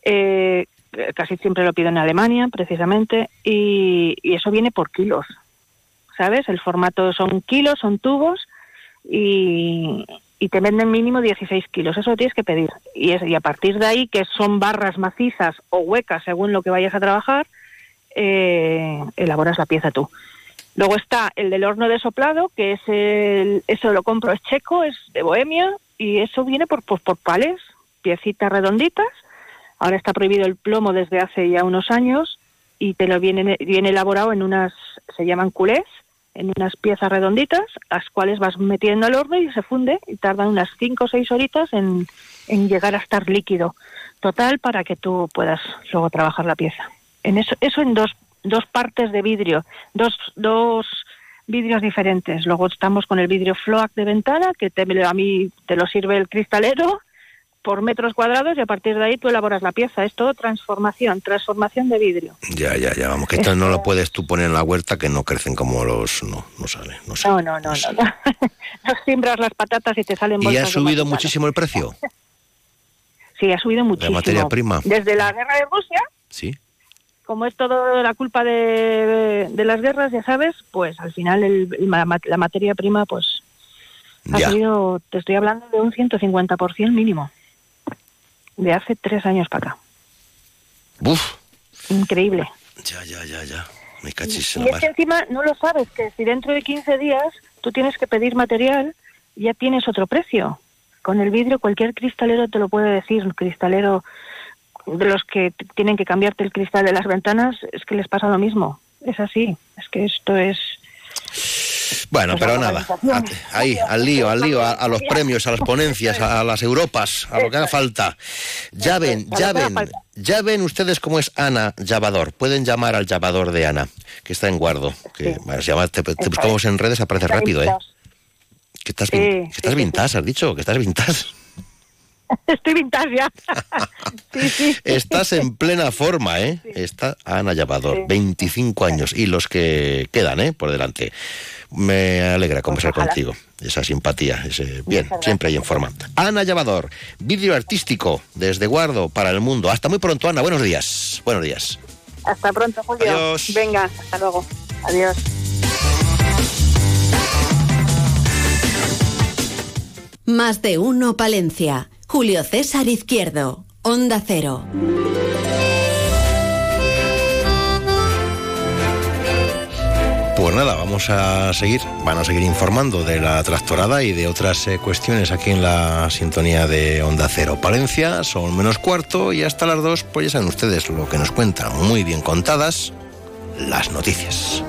eh, casi siempre lo pido en Alemania, precisamente, y, y eso viene por kilos, ¿sabes? El formato son kilos, son tubos, y, te venden mínimo 16 kilos, eso lo tienes que pedir. Y, es, y a partir de ahí, que son barras macizas o huecas según lo que vayas a trabajar, eh, elaboras la pieza tú. Luego está el del horno de soplado, que es el, eso lo compro, es checo, es de Bohemia, y eso viene por, por, por pales, piecitas redonditas. Ahora está prohibido el plomo desde hace ya unos años y te lo viene, viene elaborado en unas, se llaman culés, en unas piezas redonditas, las cuales vas metiendo al horno y se funde y tardan unas 5 o 6 horitas en, en llegar a estar líquido. Total para que tú puedas luego trabajar la pieza. En eso, eso en dos, dos partes de vidrio, dos, dos vidrios diferentes. Luego estamos con el vidrio floac de ventana, que te, a mí te lo sirve el cristalero, por metros cuadrados y a partir de ahí tú elaboras la pieza. Es todo transformación, transformación de vidrio. Ya, ya, ya, vamos, que esto no lo puedes tú poner en la huerta que no crecen como los... No, no sale, no sé. No, no, no, no. No, (laughs) No siembras las patatas y te salen ¿Y bolsas ha de subido muchísimo el precio? (laughs) Sí, ha subido muchísimo. materia prima. Desde la guerra de Rusia, Sí. como es todo la culpa de, de las guerras, ya sabes, pues al final el- la materia prima, pues ha Ya. subido, te estoy hablando de un 150% mínimo. De hace tres años para acá. Uf, Increíble. ya, ya, ya, ya. Me cachis en Y la es que encima no lo sabes, que si dentro de 15 días tú tienes que pedir material, ya tienes otro precio. Con el vidrio cualquier cristalero te lo puede decir, un cristalero de los que tienen que cambiarte el cristal de las ventanas, es que les pasa lo mismo. Es así, es que esto es... Bueno, Pues pero nada, ahí, al lío, al lío, a, a los premios, a las ponencias, a, las Europas, a lo que haga falta. Ya ven, ya ven, ya ven ustedes cómo es Ana Llavador. Pueden llamar al Llavador de Ana, que está en Guardo. Que, llama- te, te buscamos en redes, aparece rápido, ¿eh? Que estás, Sí, que estás sí, vintage, has dicho, que estás vintage. (laughs) Estoy vintage ya. (laughs) sí, sí. Estás en plena forma, ¿eh? Está Ana Llavador, 25 años, y los que quedan, ¿eh? Por delante. Me alegra conversar ojalá. contigo, esa simpatía, ese bien, siempre hay en forma. Ana Llavador, vídeo artístico desde Guardo para el mundo. Hasta muy pronto, Ana, buenos días. Buenos días. Hasta pronto, Julio. Adiós. Venga, hasta luego. Adiós. Más de uno Palencia. Julio César Izquierdo. Onda Cero. Pues nada, vamos a seguir, van a seguir informando de la tractorada y de otras eh, cuestiones aquí en la sintonía de Onda Cero Palencia. Son menos cuarto y hasta las dos, pues ya saben ustedes lo que nos cuentan, muy bien contadas, las noticias.